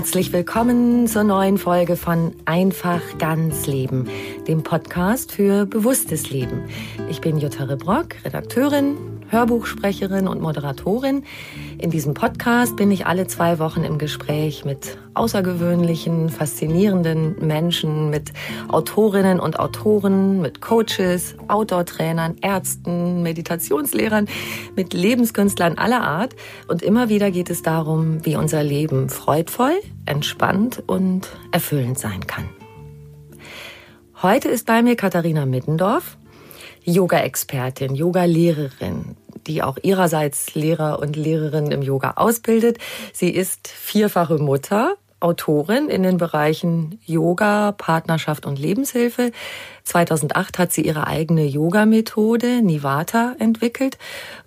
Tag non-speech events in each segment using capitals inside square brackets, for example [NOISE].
Herzlich willkommen zur neuen Folge von Einfach ganz Leben, dem Podcast für bewusstes Leben. Ich bin Jutta Rebrock, Redakteurin, Hörbuchsprecherin und Moderatorin. In diesem Podcast bin ich alle zwei Wochen im Gespräch mit außergewöhnlichen, faszinierenden Menschen, mit Autorinnen und Autoren, mit Coaches, Outdoor-Trainern, Ärzten, Meditationslehrern, mit Lebenskünstlern aller Art. Und immer wieder geht es darum, wie unser Leben freudvoll, entspannt und erfüllend sein kann. Heute ist bei mir Katharina Mittendorf. Yoga-Expertin, Yoga-Lehrerin, die auch ihrerseits Lehrer und Lehrerin im Yoga ausbildet. Sie ist vierfache Mutter, Autorin in den Bereichen Yoga, Partnerschaft und Lebenshilfe. 2008 hat sie ihre eigene Yoga-Methode Nivata entwickelt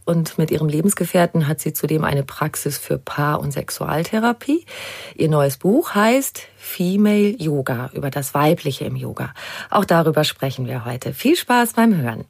und mit ihrem Lebensgefährten hat sie zudem eine Praxis für Paar- und Sexualtherapie. Ihr neues Buch heißt Female Yoga über das Weibliche im Yoga. Auch darüber sprechen wir heute. Viel Spaß beim Hören.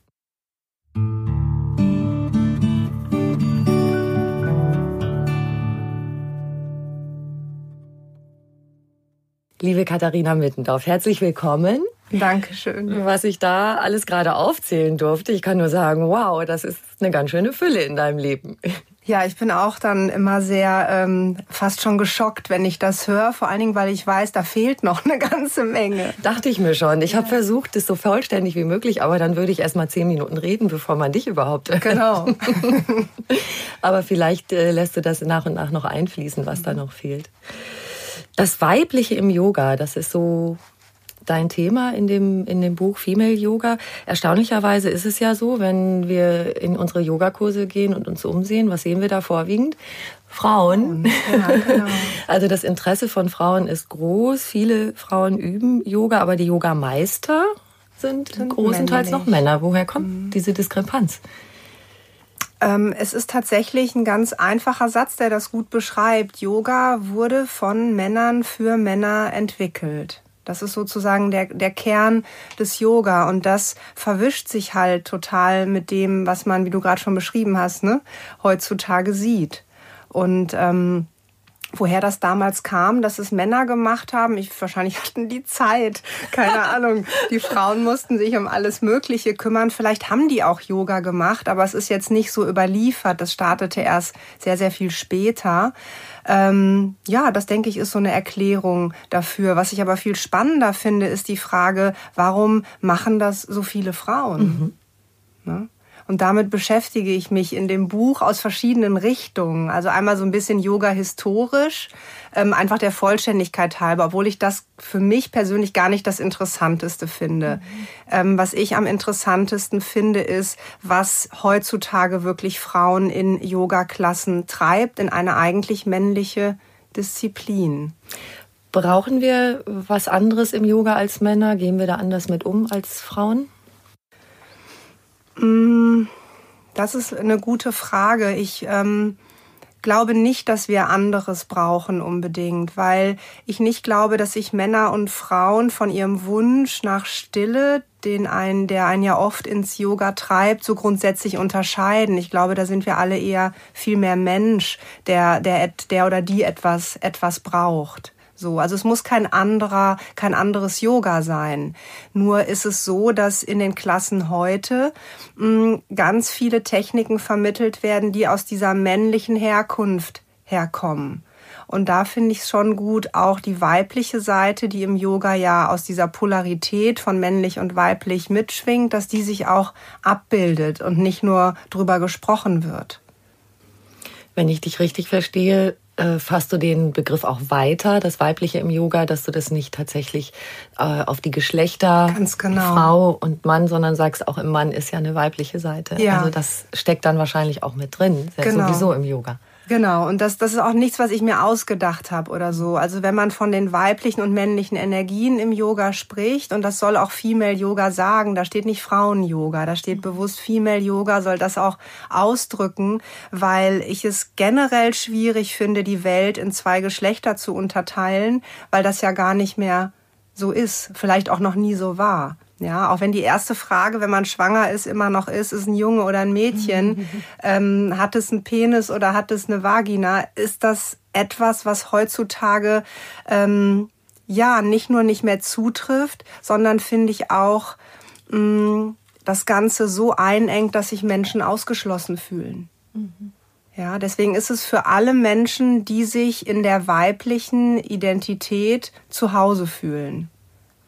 Liebe Katharina Mittendorf, herzlich willkommen. Dankeschön. Was ich da alles gerade aufzählen durfte, ich kann nur sagen, wow, das ist eine ganz schöne Fülle in deinem Leben. Ja, ich bin auch dann immer sehr ähm, fast schon geschockt, wenn ich das höre. Vor allen Dingen, weil ich weiß, da fehlt noch eine ganze Menge. Dachte ich mir schon. Ich ja. habe versucht, es so vollständig wie möglich, aber dann würde ich erst mal zehn Minuten reden, bevor man dich überhaupt. Genau. [LAUGHS] aber vielleicht äh, lässt du das nach und nach noch einfließen, was da noch fehlt. Das Weibliche im Yoga, das ist so dein Thema in dem, in dem Buch Female Yoga. Erstaunlicherweise ist es ja so, wenn wir in unsere Yogakurse gehen und uns umsehen, was sehen wir da vorwiegend? Frauen. Ja, genau. [LAUGHS] Also das Interesse von Frauen ist groß. Viele Frauen üben Yoga, aber die Yogameister sind, sind großenteils männlich. noch Männer. Woher kommt mhm. diese Diskrepanz? Ähm, es ist tatsächlich ein ganz einfacher Satz, der das gut beschreibt. Yoga wurde von Männern für Männer entwickelt. Das ist sozusagen der, der Kern des Yoga und das verwischt sich halt total mit dem, was man, wie du gerade schon beschrieben hast, ne, heutzutage sieht. Und ähm, Woher das damals kam, dass es Männer gemacht haben, ich, wahrscheinlich hatten die Zeit, keine [LAUGHS] Ahnung. Die Frauen mussten sich um alles Mögliche kümmern. Vielleicht haben die auch Yoga gemacht, aber es ist jetzt nicht so überliefert. Das startete erst sehr, sehr viel später. Ähm, ja, das denke ich ist so eine Erklärung dafür. Was ich aber viel spannender finde, ist die Frage, warum machen das so viele Frauen? Mhm. Ne? Und damit beschäftige ich mich in dem Buch aus verschiedenen Richtungen. Also einmal so ein bisschen Yoga historisch, ähm, einfach der Vollständigkeit halber, obwohl ich das für mich persönlich gar nicht das Interessanteste finde. Mhm. Ähm, was ich am interessantesten finde, ist, was heutzutage wirklich Frauen in Yoga-Klassen treibt, in eine eigentlich männliche Disziplin. Brauchen wir was anderes im Yoga als Männer? Gehen wir da anders mit um als Frauen? Mm, Das ist eine gute Frage. Ich ähm, glaube nicht, dass wir anderes brauchen unbedingt, weil ich nicht glaube, dass sich Männer und Frauen von ihrem Wunsch nach Stille, den einen, der einen ja oft ins Yoga treibt, so grundsätzlich unterscheiden. Ich glaube, da sind wir alle eher viel mehr Mensch, der, der, der oder die etwas, etwas braucht. So, also es muss kein anderer, kein anderes Yoga sein. Nur ist es so, dass in den Klassen heute mh, hm, ganz viele Techniken vermittelt werden, die aus dieser männlichen Herkunft herkommen. Und da finde ich es schon gut, auch die weibliche Seite, die im Yoga ja aus dieser Polarität von männlich und weiblich mitschwingt, dass die sich auch abbildet und nicht nur drüber gesprochen wird. Wenn ich dich richtig verstehe, äh, fasst du den Begriff auch weiter, das Weibliche im Yoga, dass du das nicht tatsächlich äh, auf die Geschlechter genau. Frau und Mann, sondern sagst, auch im Mann ist ja eine weibliche Seite. Ja. Also das steckt dann wahrscheinlich auch mit drin, genau. sowieso im Yoga. Genau, und das, das ist auch nichts, was ich mir ausgedacht habe oder so. Also wenn man von den weiblichen und männlichen Energien im Yoga spricht, und das soll auch Female Yoga sagen, da steht nicht Frauen-Yoga, da steht bewusst Female Yoga, soll das auch ausdrücken, weil ich es generell schwierig finde, die Welt in zwei Geschlechter zu unterteilen, weil das ja gar nicht mehr so ist, vielleicht auch noch nie so war. Ja, auch wenn die erste Frage, wenn man schwanger ist, immer noch ist, ist ein Junge oder ein Mädchen, [LAUGHS] ähm, hat es einen Penis oder hat es eine Vagina, ist das etwas, was heutzutage ähm, ja nicht nur nicht mehr zutrifft, sondern finde ich auch mh, mm, das Ganze so einengt, dass sich Menschen ausgeschlossen fühlen. Mhm. Ja, deswegen ist es für alle Menschen, die sich in der weiblichen Identität zu Hause fühlen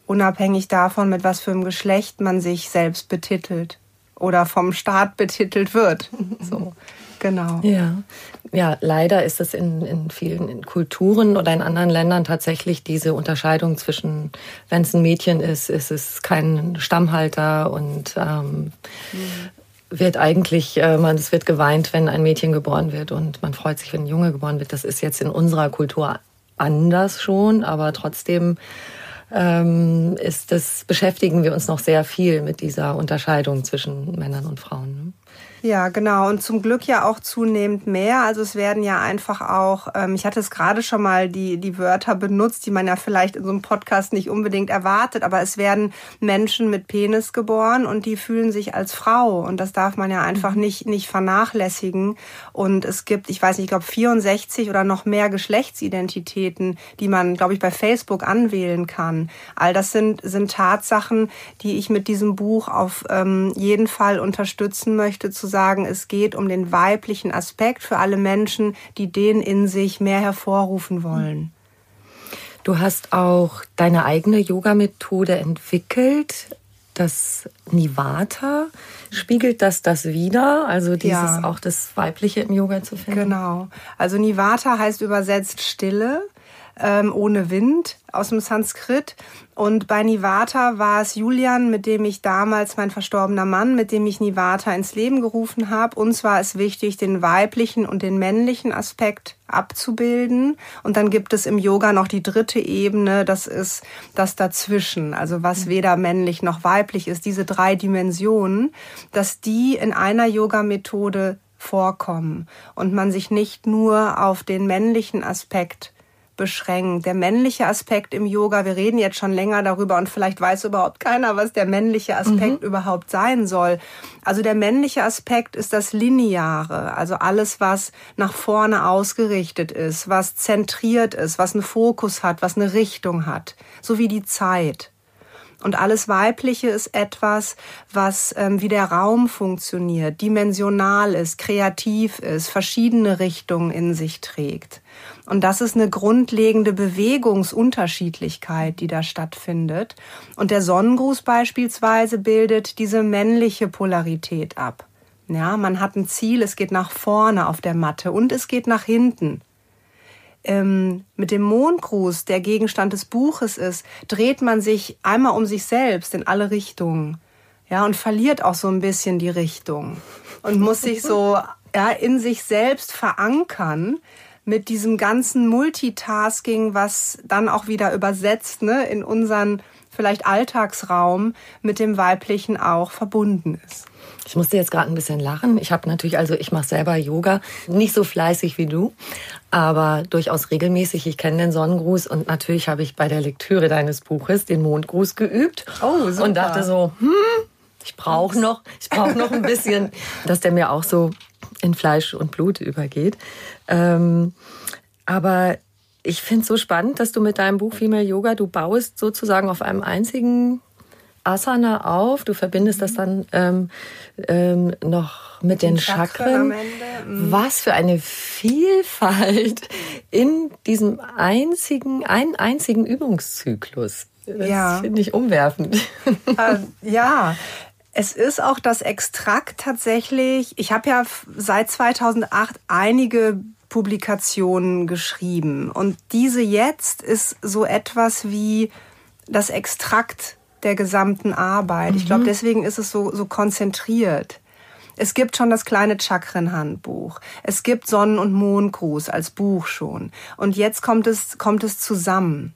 unabhängig davon, mit was für einem Geschlecht man sich selbst betitelt oder vom Staat betitelt wird. [LAUGHS] So, genau. Ja. ja, leider ist es in, in vielen Kulturen oder in anderen Ländern tatsächlich diese Unterscheidung zwischen, wenn es ein Mädchen ist, ist es kein Stammhalter und ähm, mhm wird eigentlich, äh, man, es wird geweint, wenn ein Mädchen geboren wird und man freut sich, wenn ein Junge geboren wird. Das ist jetzt in unserer Kultur anders schon, aber trotzdem ähm, ist das, beschäftigen wir uns noch sehr viel mit dieser Unterscheidung zwischen Männern und Frauen. Ne? Ja, genau. Und zum Glück ja auch zunehmend mehr. Also es werden ja einfach auch, ähm, ich hatte es gerade schon mal die, die Wörter benutzt, die man ja vielleicht in so einem Podcast nicht unbedingt erwartet, aber es werden Menschen mit Penis geboren und die fühlen sich als Frau. Und das darf man ja einfach mhm. nicht, nicht vernachlässigen. Und es gibt, ich weiß nicht, ich glaube 64 oder noch mehr Geschlechtsidentitäten, die man, glaube ich, bei Facebook anwählen kann. All das sind, sind Tatsachen, die ich mit diesem Buch auf ähm, jeden Fall unterstützen möchte, zu sagen, es geht um den weiblichen Aspekt für alle Menschen, die den in sich mehr hervorrufen wollen. Du hast auch deine eigene Yoga-Methode entwickelt, das Nivata. Spiegelt das das wieder? Also dieses ja. auch das Weibliche im Yoga zu finden? Genau. Also Nivata heißt übersetzt Stille ähm, ohne Wind aus dem Sanskrit. Und bei Nivata war es Julian, mit dem ich damals, mein verstorbener Mann, mit dem ich Nivata ins Leben gerufen habe. Uns war es wichtig, den weiblichen und den männlichen Aspekt abzubilden. Und dann gibt es im Yoga noch die dritte Ebene, das ist das Dazwischen, also was mhm. weder männlich noch weiblich ist, diese drei Dimensionen, dass die in einer Yoga-Methode vorkommen und man sich nicht nur auf den männlichen Aspekt beschränkt. Der männliche Aspekt im Yoga, wir reden jetzt schon länger darüber und vielleicht weiß überhaupt keiner, was der männliche Aspekt mhm. überhaupt sein soll. Also der männliche Aspekt ist das Lineare, also alles, was nach vorne ausgerichtet ist, was zentriert ist, was einen Fokus hat, was eine Richtung hat, so wie die Zeit. Und alles Weibliche ist etwas, was ähm, wie der Raum funktioniert, dimensional ist, kreativ ist, verschiedene Richtungen in sich trägt. Und das ist eine grundlegende Bewegungsunterschiedlichkeit, die da stattfindet. Und der Sonnengruß beispielsweise bildet diese männliche Polarität ab. Ja, man hat ein Ziel, es geht nach vorne auf der Matte und es geht nach hinten. Ähm, mit dem Mondgruß, der Gegenstand des Buches ist, dreht man sich einmal um sich selbst in alle Richtungen. Ja, und verliert auch so ein bisschen die Richtung und muss sich so ja, in sich selbst verankern, mit diesem ganzen Multitasking, was dann auch wieder übersetzt ne, in unseren vielleicht Alltagsraum mit dem Weiblichen auch verbunden ist. Ich musste jetzt gerade ein bisschen lachen. Ich habe natürlich, also ich mache selber Yoga, nicht so fleißig wie du, aber durchaus regelmäßig. Ich kenne den Sonnengruß und natürlich habe ich bei der Lektüre deines Buches den Mondgruß geübt oh, super. und dachte so, hm, ich brauche noch, ich brauche noch ein bisschen, [LAUGHS] dass der mir auch so in Fleisch und Blut übergeht. Ähm, aber ich finde es so spannend, dass du mit deinem Buch Female Yoga, du baust sozusagen auf einem einzigen Asana auf. Du verbindest das dann ähm, ähm, noch mit den, den Chakren. Mhm. Was für eine Vielfalt in diesem einzigen, einen einzigen Übungszyklus. Das ja. finde ich umwerfend. Äh, ja, [LAUGHS] es ist auch das Extrakt tatsächlich. Ich habe ja seit 2008 einige Publikationen geschrieben und diese jetzt ist so etwas wie das Extrakt der gesamten Arbeit. Mhm. Ich glaube, deswegen ist es so, so konzentriert. Es gibt schon das kleine Chakrenhandbuch. Es gibt Sonnen- und Mondgruß als Buch schon. Und jetzt kommt es, kommt es zusammen.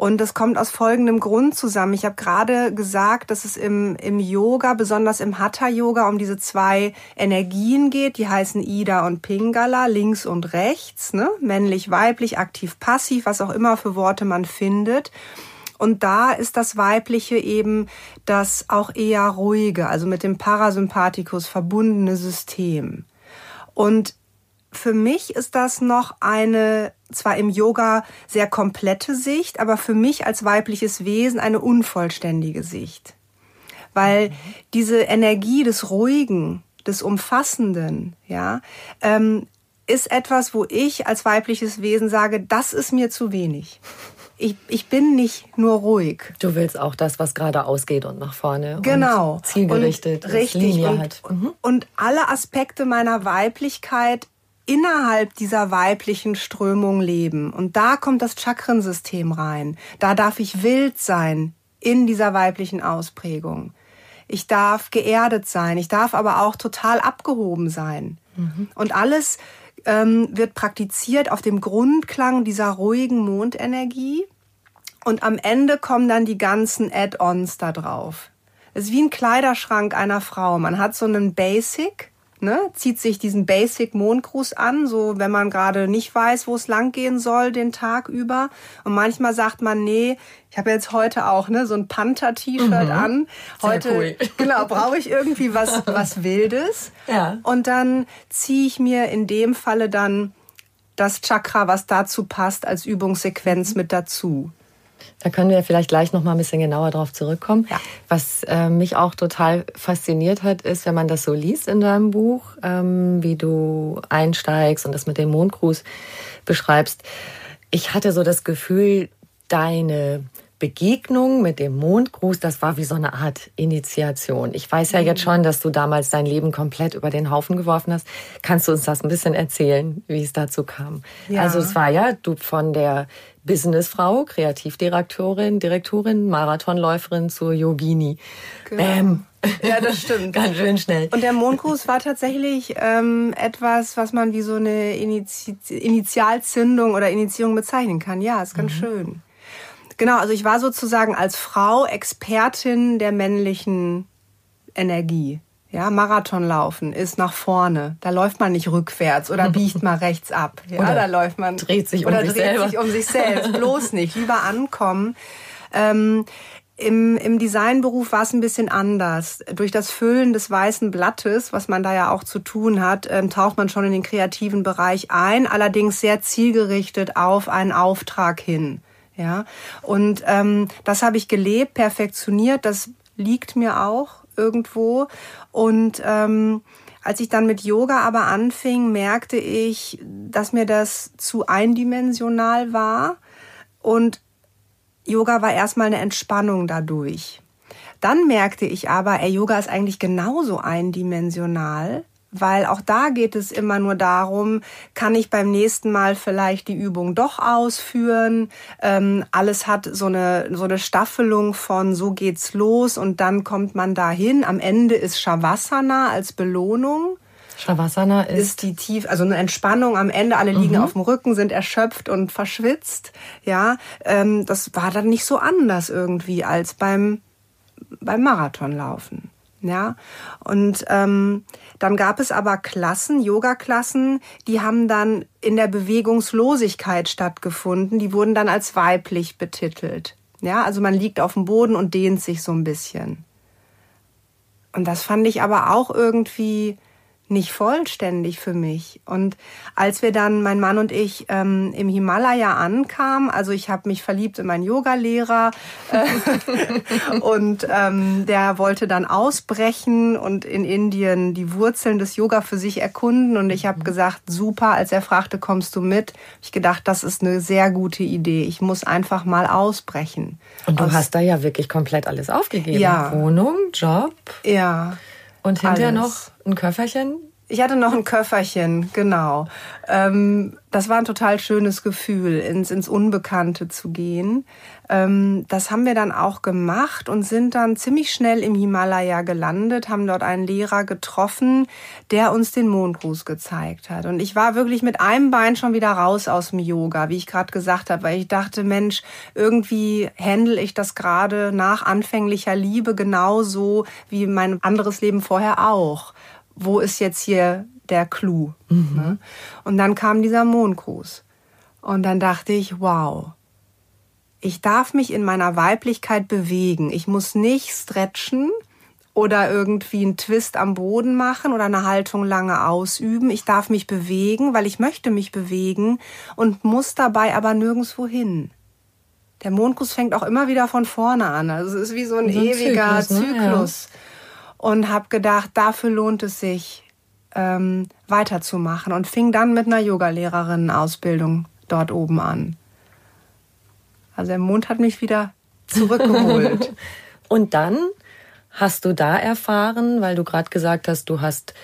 Und das kommt aus folgendem Grund zusammen. Ich habe gerade gesagt, dass es im, im Yoga, besonders im Hatha-Yoga, um diese zwei Energien geht. Die heißen Ida und Pingala, links und rechts, ne? männlich, weiblich, aktiv, passiv, was auch immer für Worte man findet. Und da ist das Weibliche eben das auch eher ruhige, also mit dem Parasympathikus verbundene System. Und für mich ist das noch eine, zwar im Yoga sehr komplette Sicht, aber für mich als weibliches Wesen eine unvollständige Sicht. Weil mhm. diese Energie des Ruhigen, des Umfassenden, ja, ähm, ist etwas, wo ich als weibliches Wesen sage, das ist mir zu wenig ich, ich bin nicht nur ruhig. Du willst auch das, was gerade ausgeht und nach vorne. Genau. Und zielgerichtet. Und richtig. Und, hat. Mhm. und alle Aspekte meiner Weiblichkeit innerhalb dieser weiblichen Strömung leben. Und da kommt das Chakrensystem rein. Da darf ich wild sein in dieser weiblichen Ausprägung. Ich darf geerdet sein. Ich darf aber auch total abgehoben sein. Mhm. Und alles ähm, wird praktiziert auf dem Grundklang dieser ruhigen Mondenergie. Und am Ende kommen dann die ganzen Add-ons da drauf. Es ist wie ein Kleiderschrank einer Frau. Man hat so einen Basic, ne, zieht sich diesen Basic Mondgruß an, so wenn man gerade nicht weiß, wo es lang gehen soll den Tag über. Und manchmal sagt man, nee, ich habe jetzt heute auch ne so ein Panther-T-Shirt mhm. an. Heute cool. [LAUGHS] genau brauche ich irgendwie was [LAUGHS] was Wildes. Ja. Und dann ziehe ich mir in dem Falle dann das Chakra, was dazu passt, als Übungssequenz mit dazu. Da können wir vielleicht gleich noch mal ein bisschen genauer drauf zurückkommen. Ja. Was äh, mich auch total fasziniert hat, ist, wenn man das so liest in deinem Buch, ähm, wie du einsteigst und das mit dem Mondgruß beschreibst. Ich hatte so das Gefühl, deine Begegnung mit dem Mondgruß, das war wie so eine Art Initiation. Ich weiß ja jetzt mhm. schon, dass du damals dein Leben komplett über den Haufen geworfen hast. Kannst du uns das ein bisschen erzählen, wie es dazu kam? Ja. Also es war ja du von der Businessfrau, Kreativdirektorin, Direktorin, Marathonläuferin zur Yogini. Genau. Bäm. Ja, das stimmt. [LAUGHS] Ganz schön schnell. Und der Mondgruß war tatsächlich ähm, etwas, was man wie so eine Initi Initialzündung oder Initiierung bezeichnen kann. Ja, ist ganz mhm. schön. Genau, also ich war sozusagen als Frau Expertin der männlichen Energie. Ja, Marathonlaufen ist nach vorne. Da läuft man nicht rückwärts oder [LAUGHS] biegt mal rechts ab. Ja, oder da läuft man dreht sich um oder sich dreht selber. sich um sich selbst. [LAUGHS] Bloß nicht. Lieber ankommen. Ähm, im, Im Designberuf war es ein bisschen anders. Durch das Füllen des weißen Blattes, was man da ja auch zu tun hat, ähm, taucht man schon in den kreativen Bereich ein, allerdings sehr zielgerichtet auf einen Auftrag hin. Ja, und ähm, das habe ich gelebt, perfektioniert. Das liegt mir auch irgendwo. Und ähm, als ich dann mit Yoga aber anfing, merkte ich, dass mir das zu eindimensional war. Und Yoga war erstmal eine Entspannung dadurch. Dann merkte ich aber, ey, Yoga ist eigentlich genauso eindimensional weil auch da geht es immer nur darum, kann ich beim nächsten Mal vielleicht die Übung doch ausführen. Ähm, alles hat so eine, so eine Staffelung von so geht's los und dann kommt man dahin. Am Ende ist Shavasana als Belohnung. Shavasana ist, ist die tief, also eine Entspannung am Ende. Alle liegen mhm. auf dem Rücken, sind erschöpft und verschwitzt. Ja, ähm, das war dann nicht so anders irgendwie als beim beim Marathonlaufen. Ja, und ähm, dann gab es aber Klassen, Yoga-Klassen, die haben dann in der Bewegungslosigkeit stattgefunden. Die wurden dann als weiblich betitelt. Ja, also man liegt auf dem Boden und dehnt sich so ein bisschen. Und das fand ich aber auch irgendwie nicht vollständig für mich. Und als wir dann, mein Mann und ich, ähm, im Himalaya ankamen, also ich habe mich verliebt in meinen Yogalehrer äh, [LAUGHS] und ähm, der wollte dann ausbrechen und in Indien die Wurzeln des Yoga für sich erkunden. Und ich habe mhm. gesagt, super, als er fragte, kommst du mit? Ich gedacht, das ist eine sehr gute Idee. Ich muss einfach mal ausbrechen. Und du Aus, hast da ja wirklich komplett alles aufgegeben. Ja. Wohnung, Job. Ja. Und hinterher Alles. noch ein Köfferchen? Ich hatte noch ein Köfferchen, genau. Ähm, das war ein total schönes Gefühl, ins, ins Unbekannte zu gehen. Ähm, das haben wir dann auch gemacht und sind dann ziemlich schnell im Himalaya gelandet, haben dort einen Lehrer getroffen, der uns den Mondgruß gezeigt hat. Und ich war wirklich mit einem Bein schon wieder raus aus dem Yoga, wie ich gerade gesagt habe, weil ich dachte, Mensch, irgendwie handle ich das gerade nach anfänglicher Liebe genauso wie mein anderes Leben vorher auch wo ist jetzt hier der Clou? Mhm. Ne? Und dann kam dieser Mondgruß. Und dann dachte ich, wow, ich darf mich in meiner Weiblichkeit bewegen. Ich muss nicht stretchen oder irgendwie einen Twist am Boden machen oder eine Haltung lange ausüben. Ich darf mich bewegen, weil ich möchte mich bewegen und muss dabei aber nirgendwo hin. Der Mondgruß fängt auch immer wieder von vorne an. Also es ist wie so ein, so ein ewiger Zyklus. Ne? Zyklus. Ja und habe gedacht, dafür lohnt es sich, ähm, weiterzumachen und fing dann mit einer Yogalehrerinnen-Ausbildung dort oben an. Also der Mond hat mich wieder zurückgeholt. [LAUGHS] und dann hast du da erfahren, weil du gerade gesagt hast, du hast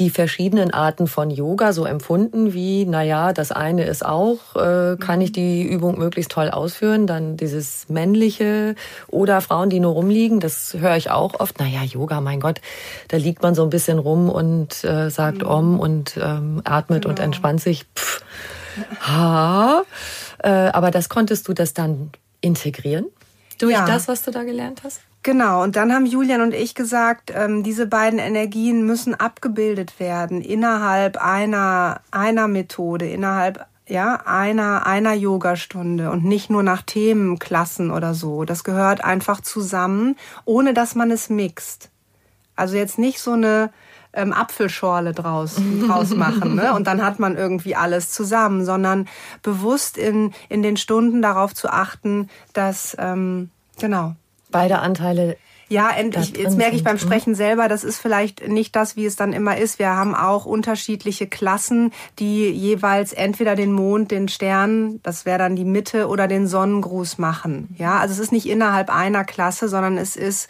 die verschiedenen Arten von Yoga so empfunden wie, naja, das eine ist auch, äh, kann ich die Übung möglichst toll ausführen, dann dieses männliche oder Frauen, die nur rumliegen, das höre ich auch oft, naja, Yoga, mein Gott, da liegt man so ein bisschen rum und äh, sagt mhm. Om und ähm, atmet genau. und entspannt sich. Pff, ha. Äh, aber das konntest du das dann integrieren durch ja. das, was du da gelernt hast? Genau, und dann haben Julian und ich gesagt, ähm, diese beiden Energien müssen abgebildet werden innerhalb einer, einer Methode, innerhalb ja, einer, einer Yogastunde und nicht nur nach Themenklassen oder so. Das gehört einfach zusammen, ohne dass man es mixt. Also jetzt nicht so eine ähm, Apfelschorle draus, draus machen ne? und dann hat man irgendwie alles zusammen, sondern bewusst in, in den Stunden darauf zu achten, dass, ähm, genau, beide Anteile ja, endlich. Jetzt merke ich beim mhm. Sprechen selber, das ist vielleicht nicht das, wie es dann immer ist. Wir haben auch unterschiedliche Klassen, die jeweils entweder den Mond, den Stern, das wäre dann die Mitte, oder den Sonnengruß machen. Ja, also es ist nicht innerhalb einer Klasse, sondern es ist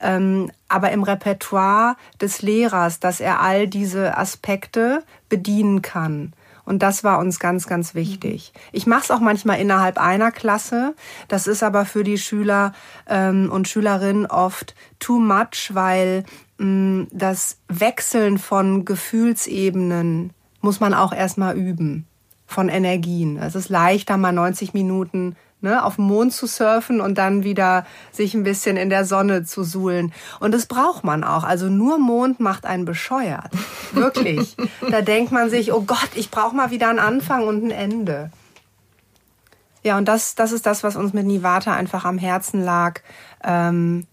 ähm, aber im Repertoire des Lehrers, dass er all diese Aspekte bedienen kann. Und das war uns ganz, ganz wichtig. Ich mache es auch manchmal innerhalb einer Klasse. Das ist aber für die Schüler ähm, und Schülerinnen oft too much, weil mh, mm, das Wechseln von Gefühlsebenen muss man auch erstmal üben, von Energien. Es ist leichter, mal 90 Minuten ne, auf dem Mond zu surfen und dann wieder sich ein bisschen in der Sonne zu suhlen. Und das braucht man auch. Also nur Mond macht einen bescheuert. [LAUGHS] Wirklich. da denkt man sich, oh Gott, ich brauche mal wieder einen Anfang und ein Ende. Ja, und das, das ist das, was uns mit Nivata einfach am Herzen lag. Ähm,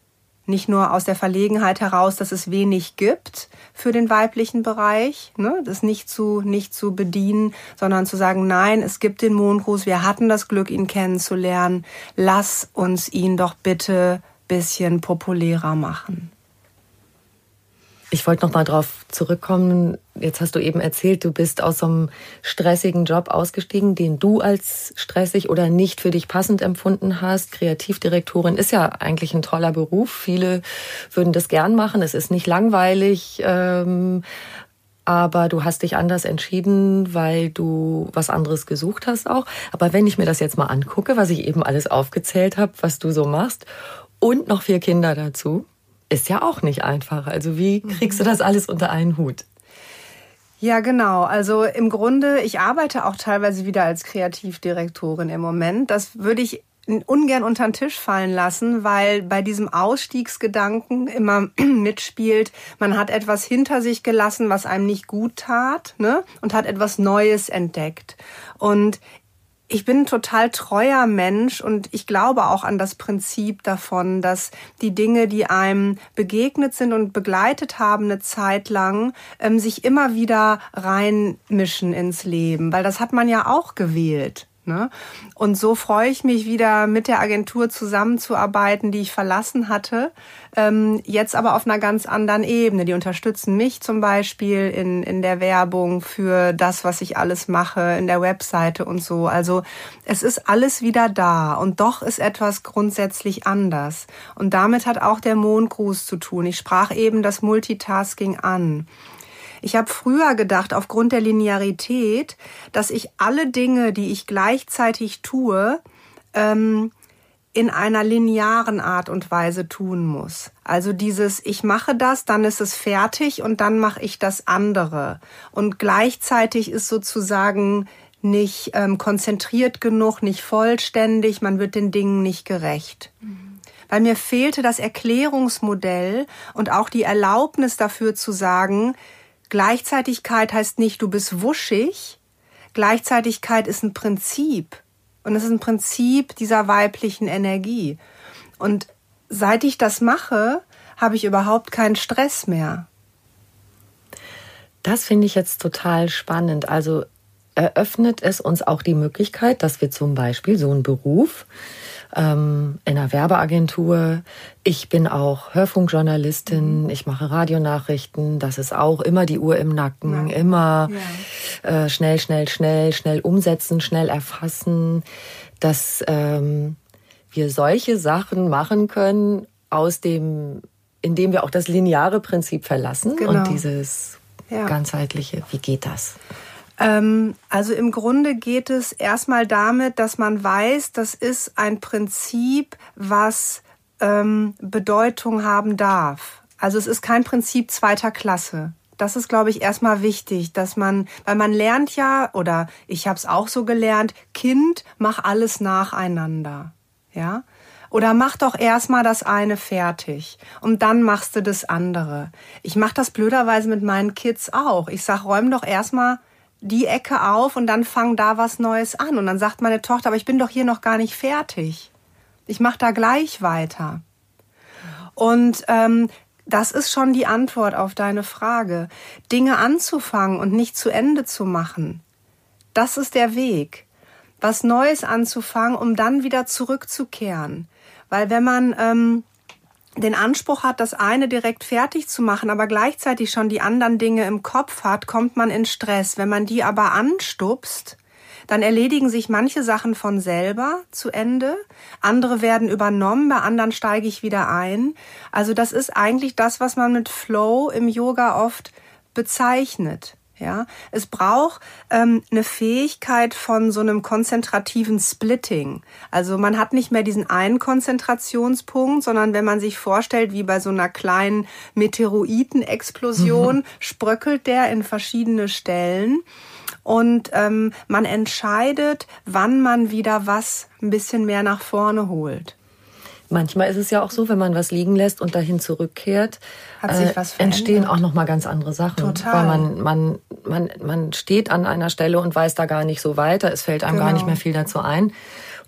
nicht nur aus der Verlegenheit heraus, dass es wenig gibt für den weiblichen Bereich, ne, das nicht zu, nicht zu bedienen, sondern zu sagen, nein, es gibt den Mondgruß, wir hatten das Glück, ihn kennenzulernen, lass uns ihn doch bitte bisschen populärer machen. Ich wollte noch mal drauf zurückkommen. Jetzt hast du eben erzählt, du bist aus so einem stressigen Job ausgestiegen, den du als stressig oder nicht für dich passend empfunden hast. Kreativdirektorin ist ja eigentlich ein toller Beruf. Viele würden das gern machen. Es ist nicht langweilig. Ähm, aber du hast dich anders entschieden, weil du was anderes gesucht hast auch. Aber wenn ich mir das jetzt mal angucke, was ich eben alles aufgezählt habe, was du so machst und noch vier Kinder dazu, ist ja auch nicht einfach. Also wie kriegst du das alles unter einen Hut? Ja, genau. Also im Grunde, ich arbeite auch teilweise wieder als Kreativdirektorin im Moment. Das würde ich ungern unter den Tisch fallen lassen, weil bei diesem Ausstiegsgedanken immer [CLEARS THROAT] mitspielt, man hat etwas hinter sich gelassen, was einem nicht gut tat, ne? Und hat etwas Neues entdeckt. Und ich bin ein total treuer Mensch und ich glaube auch an das Prinzip davon, dass die Dinge, die einem begegnet sind und begleitet haben eine Zeit lang, ähm, sich immer wieder reinmischen ins Leben, weil das hat man ja auch gewählt. Ne? Und so freue ich mich wieder mit der Agentur zusammenzuarbeiten, die ich verlassen hatte, ähm, jetzt aber auf einer ganz anderen Ebene. Die unterstützen mich zum Beispiel in, in der Werbung für das, was ich alles mache, in der Webseite und so. Also es ist alles wieder da und doch ist etwas grundsätzlich anders. Und damit hat auch der Mondgruß zu tun. Ich sprach eben das Multitasking an. Ich habe früher gedacht, aufgrund der Linearität, dass ich alle Dinge, die ich gleichzeitig tue, ähm, in einer linearen Art und Weise tun muss. Also dieses, ich mache das, dann ist es fertig und dann mache ich das andere. Und gleichzeitig ist sozusagen nicht ähm, konzentriert genug, nicht vollständig, man wird den Dingen nicht gerecht. Mhm. Weil mir fehlte das Erklärungsmodell und auch die Erlaubnis dafür zu sagen, Gleichzeitigkeit heißt nicht, du bist wuschig. Gleichzeitigkeit ist ein Prinzip. Und es ist ein Prinzip dieser weiblichen Energie. Und seit ich das mache, habe ich überhaupt keinen Stress mehr. Das finde ich jetzt total spannend. Also eröffnet es uns auch die Möglichkeit, dass wir zum Beispiel so einen Beruf ähm, in einer Werbeagentur. Ich bin auch Hörfunkjournalistin, mhm. ich mache Radionachrichten. Das ist auch immer die Uhr im Nacken, ja. immer ja. Äh, schnell, schnell, schnell, schnell umsetzen, schnell erfassen, dass ähm, wir solche Sachen machen können aus dem, indem wir auch das lineare Prinzip verlassen genau. und dieses ja. ganzheitliche. Wie geht das? Ähm, also im Grunde geht es erstmal damit, dass man weiß, das ist ein Prinzip, was ähm, Bedeutung haben darf. Also es ist kein Prinzip zweiter Klasse. Das ist, glaube ich, erstmal wichtig, dass man, weil man lernt ja, oder ich habe es auch so gelernt, Kind, mach alles nacheinander. Ja? Oder mach doch erstmal das eine fertig und dann machst du das andere. Ich mache das blöderweise mit meinen Kids auch. Ich sag, räum doch erstmal die Ecke auf und dann fang da was Neues an. Und dann sagt meine Tochter, aber ich bin doch hier noch gar nicht fertig. Ich mache da gleich weiter. Und ähm, das ist schon die Antwort auf deine Frage. Dinge anzufangen und nicht zu Ende zu machen. Das ist der Weg. Was Neues anzufangen, um dann wieder zurückzukehren. Weil wenn man ähm, den Anspruch hat, das eine direkt fertig zu machen, aber gleichzeitig schon die anderen Dinge im Kopf hat, kommt man in Stress. Wenn man die aber anstupst, dann erledigen sich manche Sachen von selber zu Ende, andere werden übernommen, bei anderen steige ich wieder ein. Also das ist eigentlich das, was man mit Flow im Yoga oft bezeichnet. Ja, es braucht ähm, eine Fähigkeit von so einem konzentrativen Splitting. Also man hat nicht mehr diesen einen Konzentrationspunkt, sondern wenn man sich vorstellt, wie bei so einer kleinen Meteoritenexplosion, mhm. [LAUGHS] spröckelt der in verschiedene Stellen und ähm, man entscheidet, wann man wieder was ein bisschen mehr nach vorne holt. Manchmal ist es ja auch so, wenn man was liegen lässt und dahin zurückkehrt, äh, entstehen auch noch mal ganz andere Sachen. Total. Weil man, man, man, man steht an einer Stelle und weiß da gar nicht so weiter. Es fällt einem genau. gar nicht genau. mehr viel dazu ein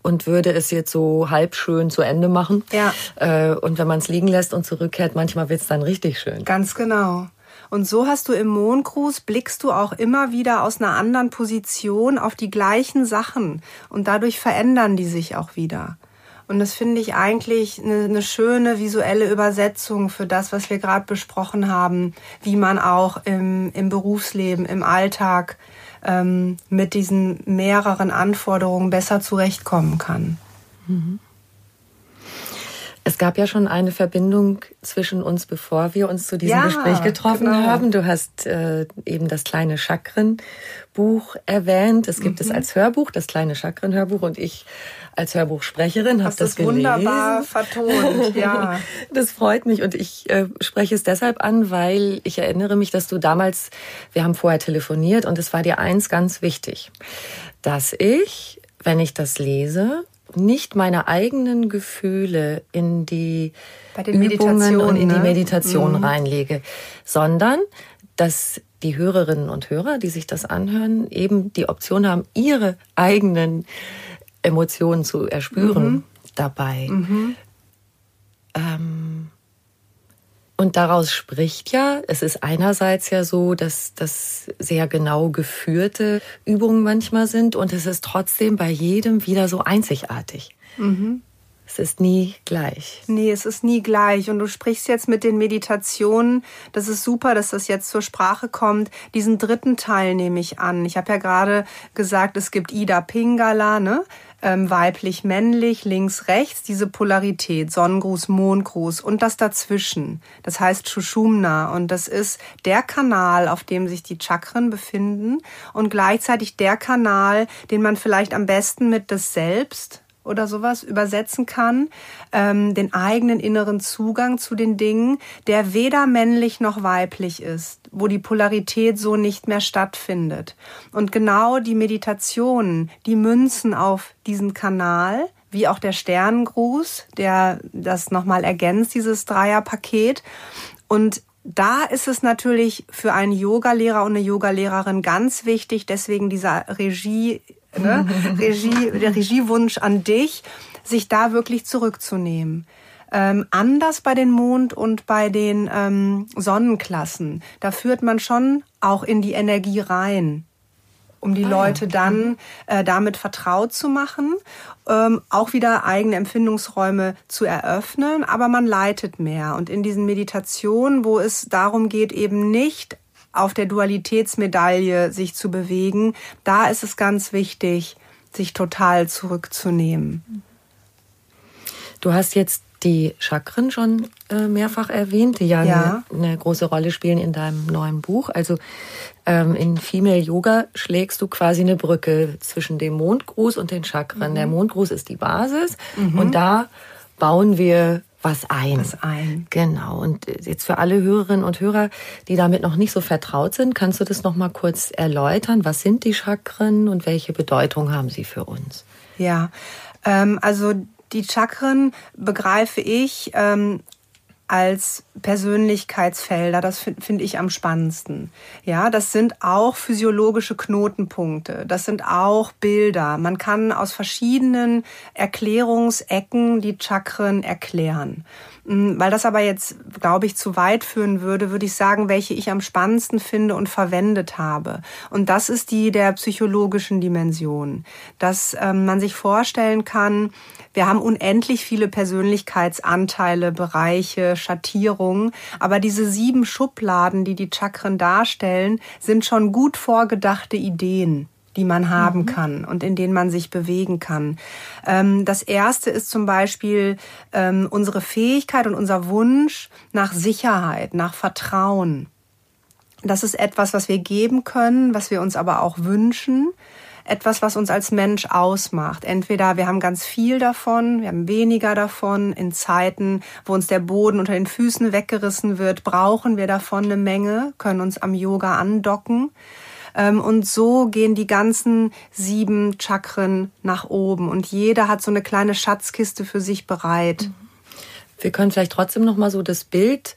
und würde es jetzt so halb schön zu Ende machen. Ja. Äh, und wenn man es liegen lässt und zurückkehrt, manchmal wird es dann richtig schön. Ganz genau. Und so hast du im Mondgruß, blickst du auch immer wieder aus einer anderen Position auf die gleichen Sachen. Und dadurch verändern die sich auch wieder. Und das finde ich eigentlich eine, eine, schöne visuelle Übersetzung für das, was wir gerade besprochen haben, wie man auch im, im Berufsleben, im Alltag ähm, mit diesen mehreren Anforderungen besser zurechtkommen kann. Mhm. Es gab ja schon eine Verbindung zwischen uns, bevor wir uns zu diesem ja, Gespräch getroffen genau. haben. Du hast äh, eben das kleine Chakrenbuch erwähnt. Es gibt mhm. es als Hörbuch, das kleine Chakrenhörbuch. Und ich als Hörbuchsprecherin habe das, das gelesen. wunderbar vertont, ja. [LAUGHS] das freut mich und ich äh, spreche es deshalb an, weil ich erinnere mich, dass du damals, wir haben vorher telefoniert und es war dir eins ganz wichtig, dass ich, wenn ich das lese, nicht meine eigenen Gefühle in die Übungen und in ne? die Meditation mhm. reinlege, sondern dass die Hörerinnen und Hörer, die sich das anhören, eben die Option haben, ihre eigenen Emotionen zu erspüren mhm. dabei. Mhm. Ähm, und daraus spricht ja, es ist einerseits ja so, dass das sehr genau geführte Übungen manchmal sind und es ist trotzdem bei jedem wieder so einzigartig. Mhm. Es ist nie gleich. Nee, es ist nie gleich. Und du sprichst jetzt mit den Meditationen. Das ist super, dass das jetzt zur Sprache kommt. Diesen dritten Teil nehme ich an. Ich habe ja gerade gesagt, es gibt Ida Pingala, ne? Ähm, weiblich, männlich, links, rechts, diese Polarität, Sonnengruß, Mondgruß und das dazwischen. Das heißt Shushumna und das ist der Kanal, auf dem sich die Chakren befinden. Und gleichzeitig der Kanal, den man vielleicht am besten mit das Selbst oder sowas übersetzen kann, ähm, den eigenen inneren Zugang zu den Dingen, der weder männlich noch weiblich ist, wo die Polarität so nicht mehr stattfindet. Und genau die Meditationen, die münzen auf diesen Kanal, wie auch der Sternengruß, der das nochmal ergänzt, dieses Dreierpaket. Und da ist es natürlich für einen Yogalehrer und eine Yogalehrerin ganz wichtig, deswegen dieser Regie ne? [LAUGHS] Regie, der Regiewunsch an dich, sich da wirklich zurückzunehmen. Ähm, anders bei den Mond- und bei den ähm, Sonnenklassen. Da führt man schon auch in die Energie rein, um die ah, Leute ja. dann äh, damit vertraut zu machen, ähm, auch wieder eigene Empfindungsräume zu eröffnen, aber man leitet mehr. Und in diesen Meditationen, wo es darum geht, eben nicht auf der Dualitätsmedaille sich zu bewegen, da ist es ganz wichtig, sich total zurückzunehmen. Du hast jetzt die Chakren schon äh, mehrfach erwähnt, die ja, ja. Eine, eine, große Rolle spielen in deinem neuen Buch. Also ähm, in Female Yoga schlägst du quasi eine Brücke zwischen dem Mondgruß und den Chakren. Mhm. Der Mondgruß ist die Basis mhm. und da bauen wir was ein. Was ein. Genau. Und jetzt für alle Hörerinnen und Hörer, die damit noch nicht so vertraut sind, kannst du das noch mal kurz erläutern? Was sind die Chakren und welche Bedeutung haben sie für uns? Ja, ähm, also die Chakren begreife ich ähm, als Persönlichkeitsfelder. Das finde find ich am spannendsten. Ja, das sind auch physiologische Knotenpunkte. Das sind auch Bilder. Man kann aus verschiedenen Erklärungsecken die Chakren erklären. Mm, weil das aber jetzt, glaube ich, zu weit führen würde, würde ich sagen, welche ich am spannendsten finde und verwendet habe. Und das ist die der psychologischen Dimension. Dass ähm, man sich vorstellen kann, wir haben unendlich viele Persönlichkeitsanteile, Bereiche, Schattierungen, aber diese sieben Schubladen, die die Chakren darstellen, sind schon gut vorgedachte Ideen die man haben mhm. kann und in denen man sich bewegen kann. Ähm, das erste ist zum Beispiel ähm, unsere Fähigkeit und unser Wunsch nach Sicherheit, nach Vertrauen. Das ist etwas, was wir geben können, was wir uns aber auch wünschen etwas, was uns als Mensch ausmacht. Entweder wir haben ganz viel davon, wir haben weniger davon. In Zeiten, wo uns der Boden unter den Füßen weggerissen wird, brauchen wir davon eine Menge, können uns am Yoga andocken. Ähm, und so gehen die ganzen sieben Chakren nach oben und jeder hat so eine kleine Schatzkiste für sich bereit. Wir können vielleicht trotzdem noch mal so das Bild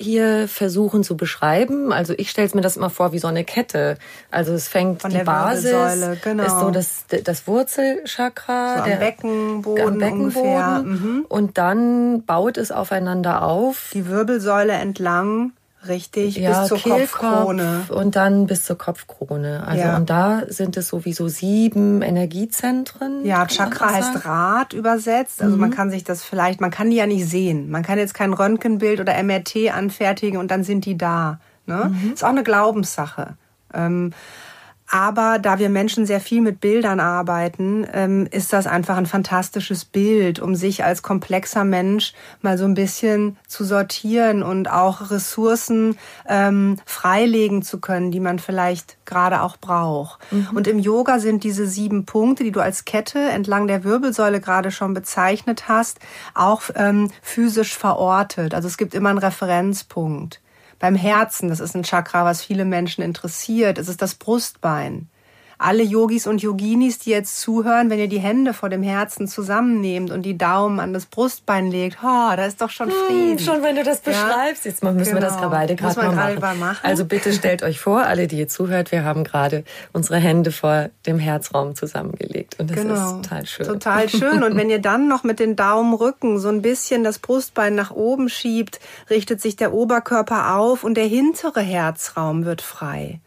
hier versuchen zu beschreiben. Also ich stelle es mir das immer vor wie so eine Kette. Also es fängt Von die Basis, genau. ist so das, das Wurzelchakra, so am der Beckenboden, am Beckenboden mhm. und dann baut es aufeinander auf. Die Wirbelsäule entlang Richtig, ja, bis zur Kehlkopf Kopfkrone. Und dann bis zur Kopfkrone. Also ja. und da sind es sowieso sieben Energiezentren. Ja, Chakra heißt Rad übersetzt. Also mhm. man kann sich das vielleicht, man kann die ja nicht sehen. Man kann jetzt kein Röntgenbild oder MRT anfertigen und dann sind die da. Ne? Mhm. Ist auch eine Glaubenssache. Ähm, aber da wir Menschen sehr viel mit Bildern arbeiten, ähm, ist das einfach ein fantastisches Bild, um sich als komplexer Mensch mal so ein bisschen zu sortieren und auch Ressourcen ähm, freilegen zu können, die man vielleicht gerade auch braucht. Mhm. Und im Yoga sind diese sieben Punkte, die du als Kette entlang der Wirbelsäule gerade schon bezeichnet hast, auch ähm, physisch verortet. Also es gibt immer einen Referenzpunkt. Beim Herzen, das ist ein Chakra, was viele Menschen interessiert, ist es das Brustbein. Alle Yogis und Yoginis, die jetzt zuhören, wenn ihr die Hände vor dem Herzen zusammennehmt und die Daumen an das Brustbein legt, oh, da ist doch schon hm, Frieden. Hm, schon wenn du das beschreibst. Ja? Jetzt müssen genau. wir das genau. beide gerade mal machen. machen. Also bitte stellt euch vor, alle, die ihr zuhört, wir haben gerade unsere Hände vor dem Herzraum zusammengelegt. Und das genau. ist total schön. Total schön. Und wenn ihr dann noch mit den Daumenrücken so ein bisschen das Brustbein nach oben schiebt, richtet sich der Oberkörper auf und der hintere Herzraum wird frei.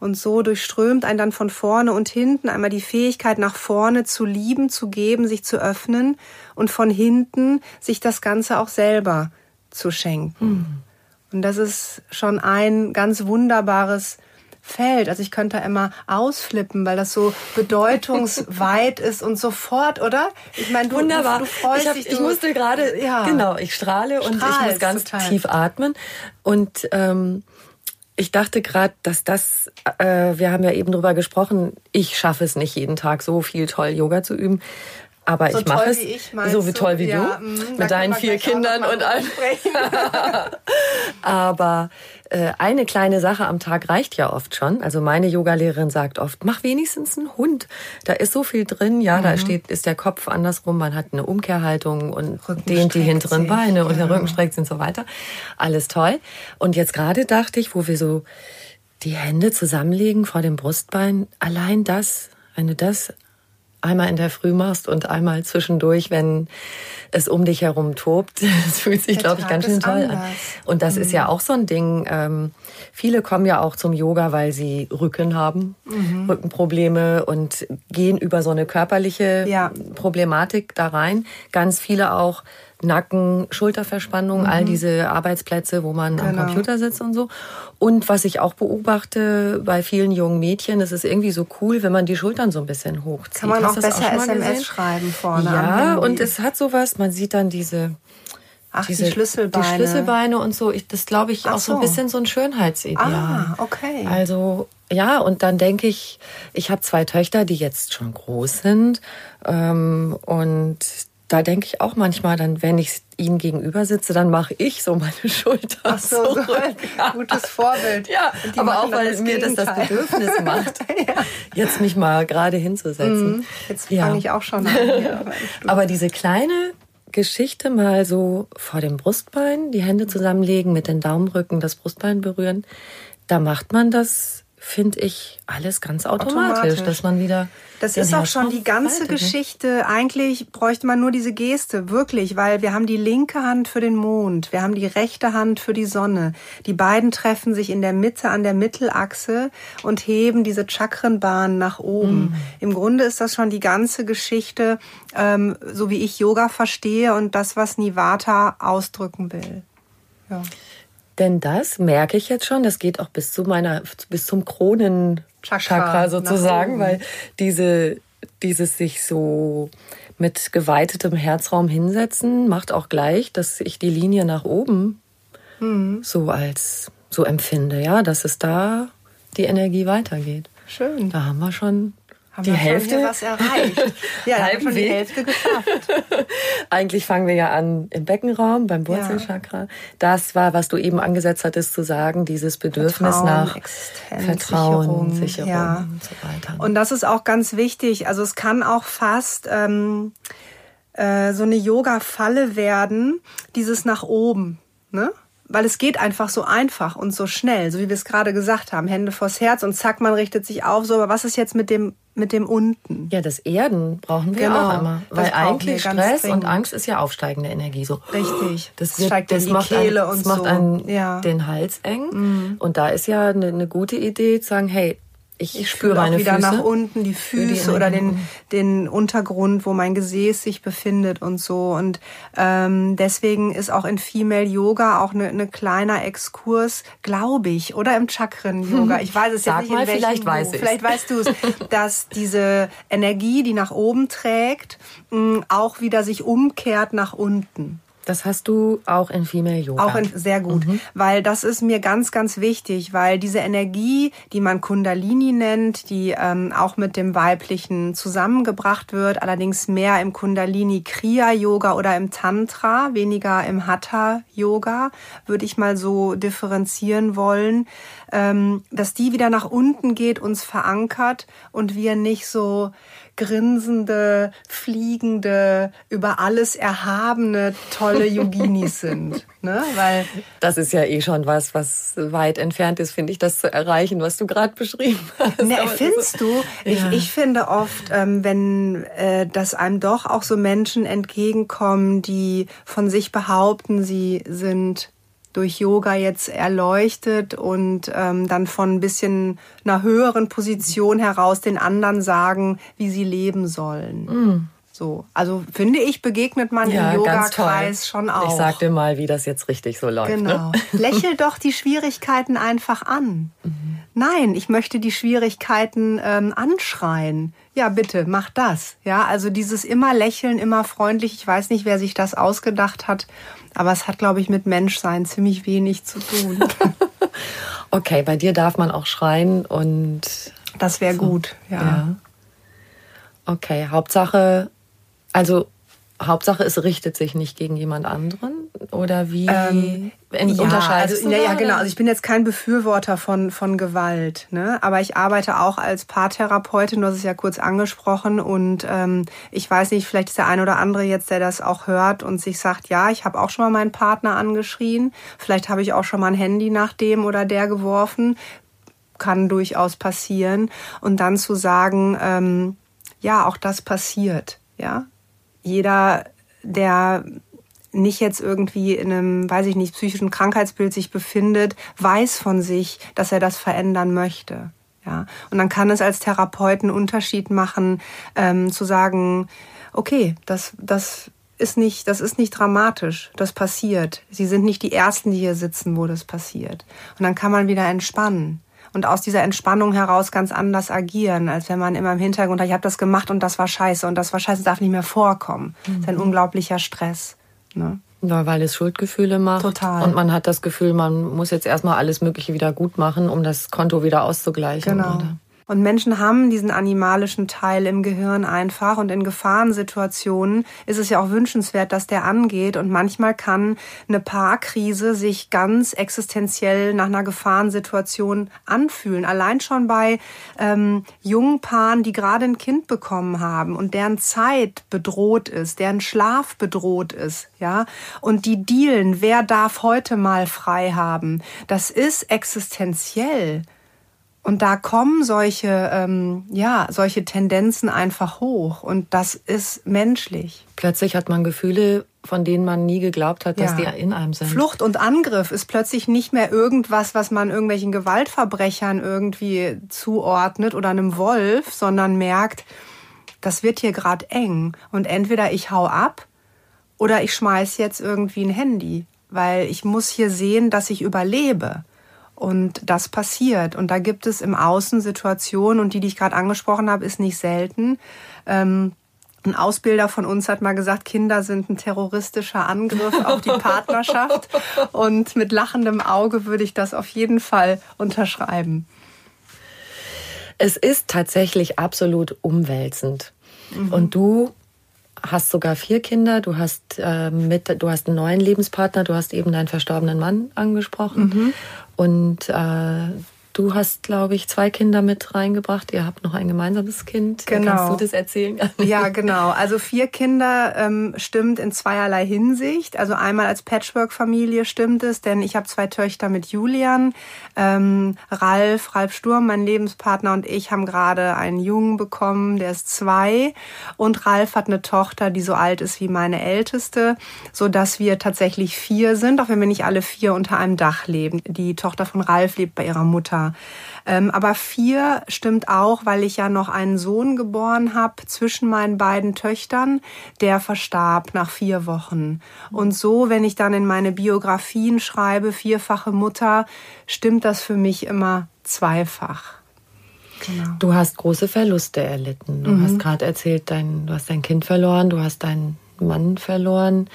Und so durchströmt ein dann von vorne und hinten einmal die Fähigkeit nach vorne zu lieben, zu geben, sich zu öffnen und von hinten sich das Ganze auch selber zu schenken. Mhm. Und das ist schon ein ganz wunderbares Feld. Also ich könnte da immer ausflippen, weil das so bedeutungsweit ist und sofort, oder? Ich meine, du, Wunderbar. du, du freust ich hab, dich. Du, ich musste gerade, ja, genau, ich strahle und ich muss ganz total. tief atmen. Und ähm, ich dachte gerade, dass das, äh, wir haben ja eben drüber gesprochen, ich schaffe es nicht jeden Tag so viel toll Yoga zu üben. Aber so ich mache es ich, so wie toll wie ja, du, mh, mit deinen vier Kindern und allem. [LAUGHS] [LAUGHS] Aber äh, eine kleine Sache am Tag reicht ja oft schon. Also meine Yogalehrerin sagt oft, mach wenigstens einen Hund. Da ist so viel drin. Ja, mhm. da steht, ist der Kopf andersrum. Man hat eine Umkehrhaltung und dehnt die hinteren sich. Beine und der Rücken streckt sich und so weiter. Alles toll. Und jetzt gerade dachte ich, wo wir so die Hände zusammenlegen vor dem Brustbein, allein das, wenn du das einmal in der Früh machst und einmal zwischendurch, wenn es um dich herum tobt. [LAUGHS] Das fühlt sich, glaube ich, ganz schön toll anders. an. Und das mhm. ist ja mhm. auch so ein Ding. Ähm, viele kommen ja auch zum Yoga, weil sie Rücken haben, mhm. Rückenprobleme und gehen über so eine körperliche ja. Problematik da rein. Ganz viele auch Nacken, Schulterverspannung, mhm. all diese Arbeitsplätze, wo man genau. am Computer sitzt und so. Und was ich auch beobachte bei vielen jungen Mädchen, das ist irgendwie so cool, wenn man die Schultern so ein bisschen hochzieht. Kann man auch besser auch SMS gesehen? schreiben vorne. Ja, und es hat sowas, man sieht dann diese Ach, diese, die Schlüsselbeine. Die Schlüsselbeine und so. Ich, das glaube ich Ach auch so. so ein bisschen so ein Schönheitsideal. Ah, okay. Also ja, und dann denke ich, ich habe zwei Töchter, die jetzt schon groß sind. Ähm, und da denke ich auch manchmal, dann, wenn ich ihnen gegenüber sitze, dann mache ich so meine [LAUGHS] Schulter. Ach so, zurück. so ein gutes Vorbild. ja, aber auch weil mir das das Bedürfnis [LAUGHS] macht, ja. jetzt mich mal gerade hinzusetzen. Mhm. Jetzt fange ja. ich auch schon an. [LAUGHS] Ja, aber diese kleine Geschichte mal so vor dem Brustbein, die Hände zusammenlegen, mit den Daumenrücken das Brustbein berühren, da macht man das finde ich, alles ganz automatisch, automatisch, dass man wieder. Das ist auch schon die ganze Geschichte. Eigentlich bräuchte man nur diese Geste, wirklich, weil wir haben die linke Hand für den Mond, wir haben die rechte Hand für die Sonne. Die beiden treffen sich in der Mitte an der Mittelachse und heben diese Chakrenbahn nach oben. Mhm. Im Grunde ist das schon die ganze Geschichte, ähm, so wie ich Yoga verstehe und das, was Nivata ausdrücken will. Ja. Denn das merke ich jetzt schon, das geht auch bis zu meiner, bis zum Kronenchakra sozusagen, weil diese, dieses sich so mit geweitetem Herzraum hinsetzen, macht auch gleich, dass ich die Linie nach oben mhm. so als so empfinde, ja, dass es da die Energie weitergeht. Schön. Da haben wir schon haben die wir Hälfte was erreicht. [LAUGHS] Ja, haben schon die Hälfte geschafft. [LAUGHS] Eigentlich fangen wir ja an im Beckenraum, beim Wurzelchakra. Ja. Das war, was du eben angesetzt hattest zu sagen, dieses Bedürfnis Vertrauen, nach Existenz, Vertrauen, Sicherung, Sicherung ja. und so weiter. Und das ist auch ganz wichtig. Also es kann auch fast ähm, äh, so eine Yoga-Falle werden, dieses nach oben. Ne? Weil es geht einfach so einfach und so schnell, so wie wir es gerade gesagt haben, Hände vors Herz und zack, man richtet sich auf. So, aber was ist jetzt mit dem mit dem unten? Ja, das Erden brauchen wir genau, auch immer, weil eigentlich Stress und Angst ist ja aufsteigende Energie. So, richtig. [GASPS] Das, wird, steigt das in die macht Kehle ein, und das macht einen ja. den Hals eng. Mhm. Und da ist ja eine, eine gute Idee zu sagen, hey, ich, ich spüre meine wieder Füße. nach unten die Füße oder den, den Untergrund, wo mein Gesäß sich befindet und so. Und ähm, deswegen ist auch in Female Yoga auch eine, eine kleiner Exkurs, glaube ich, oder im Chakren-Yoga. Ich weiß es Sag jetzt nicht, mal, in vielleicht weiß ich. Vielleicht weißt du es, dass diese Energie, die nach oben trägt, auch wieder sich umkehrt nach unten. Das hast du auch in Female Yoga. Auch in, sehr gut, mhm. weil das ist mir ganz, ganz wichtig, weil diese Energie, die man Kundalini nennt, die ähm, auch mit dem Weiblichen zusammengebracht wird, allerdings mehr im Kundalini Kriya Yoga oder im Tantra, weniger im Hatha Yoga, würde ich mal so differenzieren wollen, ähm, dass die wieder nach unten geht, uns verankert und wir nicht so grinsende, fliegende, über alles erhabene, tolle Yoginis sind. Ne? Weil das ist ja eh schon was, was weit entfernt ist, finde ich, das zu erreichen, was du gerade beschrieben hast. Ne, findest du? Ich, ja. ich finde oft, ähm, wenn äh, dass einem doch auch so Menschen entgegenkommen, die von sich behaupten, sie sind durch Yoga jetzt erleuchtet und ähm, dann von ein bisschen einer höheren Position heraus den anderen sagen, wie sie leben sollen. Mm. So, also finde ich, begegnet man ja, im Yoga-Kreis schon auch. Ich sag dir mal, wie das jetzt richtig so läuft. Ne? Genau. Ne? [LAUGHS] Lächel doch die Schwierigkeiten einfach an. Mhm. Nein, ich möchte die Schwierigkeiten ähm, anschreien. Ja, bitte, mach das. Ja, also dieses immer lächeln, immer freundlich. Ich weiß nicht, wer sich das ausgedacht hat. Aber es hat, glaube ich, mit Menschsein ziemlich wenig zu tun. [LAUGHS] okay, bei dir darf man auch schreien und. Das wäre so. gut, ja. ja. Okay, Hauptsache, also Hauptsache, es richtet sich nicht gegen jemand anderen oder wie ähm, ja, unterscheidest also, du? Ja, ja, genau. Also ich bin jetzt kein Befürworter von, von Gewalt, ne? aber ich arbeite auch als Paartherapeutin, du hast es ja kurz angesprochen und ähm, ich weiß nicht, vielleicht ist der ein oder andere jetzt, der das auch hört und sich sagt, ja, ich habe auch schon mal meinen Partner angeschrien, vielleicht habe ich auch schon mal ein Handy nach dem oder der geworfen, kann durchaus passieren und dann zu sagen, ähm, ja, auch das passiert, ja, jeder, der nicht jetzt irgendwie in einem, weiß ich nicht, psychischen Krankheitsbild sich befindet, weiß von sich, dass er das verändern möchte. Ja, und dann kann es als Therapeut einen Unterschied machen, ähm, zu sagen, okay, das, das ist nicht, das ist nicht dramatisch, das passiert. Sie sind nicht die Ersten, die hier sitzen, wo das passiert. Und dann kann man wieder entspannen und aus dieser Entspannung heraus ganz anders agieren, als wenn man immer im Hintergrund, ich habe das gemacht und das war scheiße und das war scheiße, darf nicht mehr vorkommen. Mhm. Das ist ein mhm. unglaublicher Stress. Ne? Ja, weil es Schuldgefühle macht. Total. Und man hat das Gefühl, man muss jetzt erstmal alles Mögliche wieder gut machen, um das Konto wieder auszugleichen. Genau. Oder? Und Menschen haben diesen animalischen Teil im Gehirn einfach und in Gefahrensituationen ist es ja auch wünschenswert, dass der angeht und manchmal kann eine Paarkrise sich ganz existenziell nach einer Gefahrensituation anfühlen. Allein schon bei ähm, jungen Paaren, die gerade ein Kind bekommen haben und deren Zeit bedroht ist, deren Schlaf bedroht ist, ja, und die dealen, wer darf heute mal frei haben. Das ist existenziell. Und da kommen solche, ähm, ja, solche Tendenzen einfach hoch und das ist menschlich. Plötzlich hat man Gefühle, von denen man nie geglaubt hat, dass ja. die in einem sind. Flucht und Angriff ist plötzlich nicht mehr irgendwas, was man irgendwelchen Gewaltverbrechern irgendwie zuordnet oder einem Wolf, sondern merkt, das wird hier gerade eng und entweder ich hau ab oder ich schmeiß jetzt irgendwie ein Handy, weil ich muss hier sehen, dass ich überlebe. Und das passiert. Und da gibt es im Außen Situationen, und die, die ich gerade angesprochen habe, ist nicht selten. Ähm, ein Ausbilder von uns hat mal gesagt, Kinder sind ein terroristischer Angriff auf die [LAUGHS] Partnerschaft. Und mit lachendem Auge würde ich das auf jeden Fall unterschreiben. Es ist tatsächlich absolut umwälzend. Mhm. Und du hast sogar vier Kinder, du hast äh, mit, du hast einen neuen Lebenspartner, du hast eben deinen verstorbenen Mann angesprochen. Mhm. Und äh, Du hast, glaube ich, zwei Kinder mit reingebracht. Ihr habt noch ein gemeinsames Kind. Genau. Kannst du das erzählen? [LAUGHS] Ja, genau. Also vier Kinder ähm, stimmt in zweierlei Hinsicht. Also einmal als Patchwork-Familie stimmt es, denn ich habe zwei Töchter mit Julian. Ähm, Ralf, Ralf Sturm, mein Lebenspartner und ich haben gerade einen Jungen bekommen, der ist zwei. Und Ralf hat eine Tochter, die so alt ist wie meine älteste, so dass wir tatsächlich vier sind, auch wenn wir nicht alle vier unter einem Dach leben. Die Tochter von Ralf lebt bei ihrer Mutter ähm, aber vier stimmt auch, weil ich ja noch einen Sohn geboren habe zwischen meinen beiden Töchtern, der verstarb nach vier Wochen. Und so, wenn ich dann in meine Biografien schreibe, vierfache Mutter, stimmt das für mich immer zweifach. Genau. Du hast große Verluste erlitten. Du mhm. hast gerade erzählt, dein, du hast dein Kind verloren, du hast deinen Mann verloren.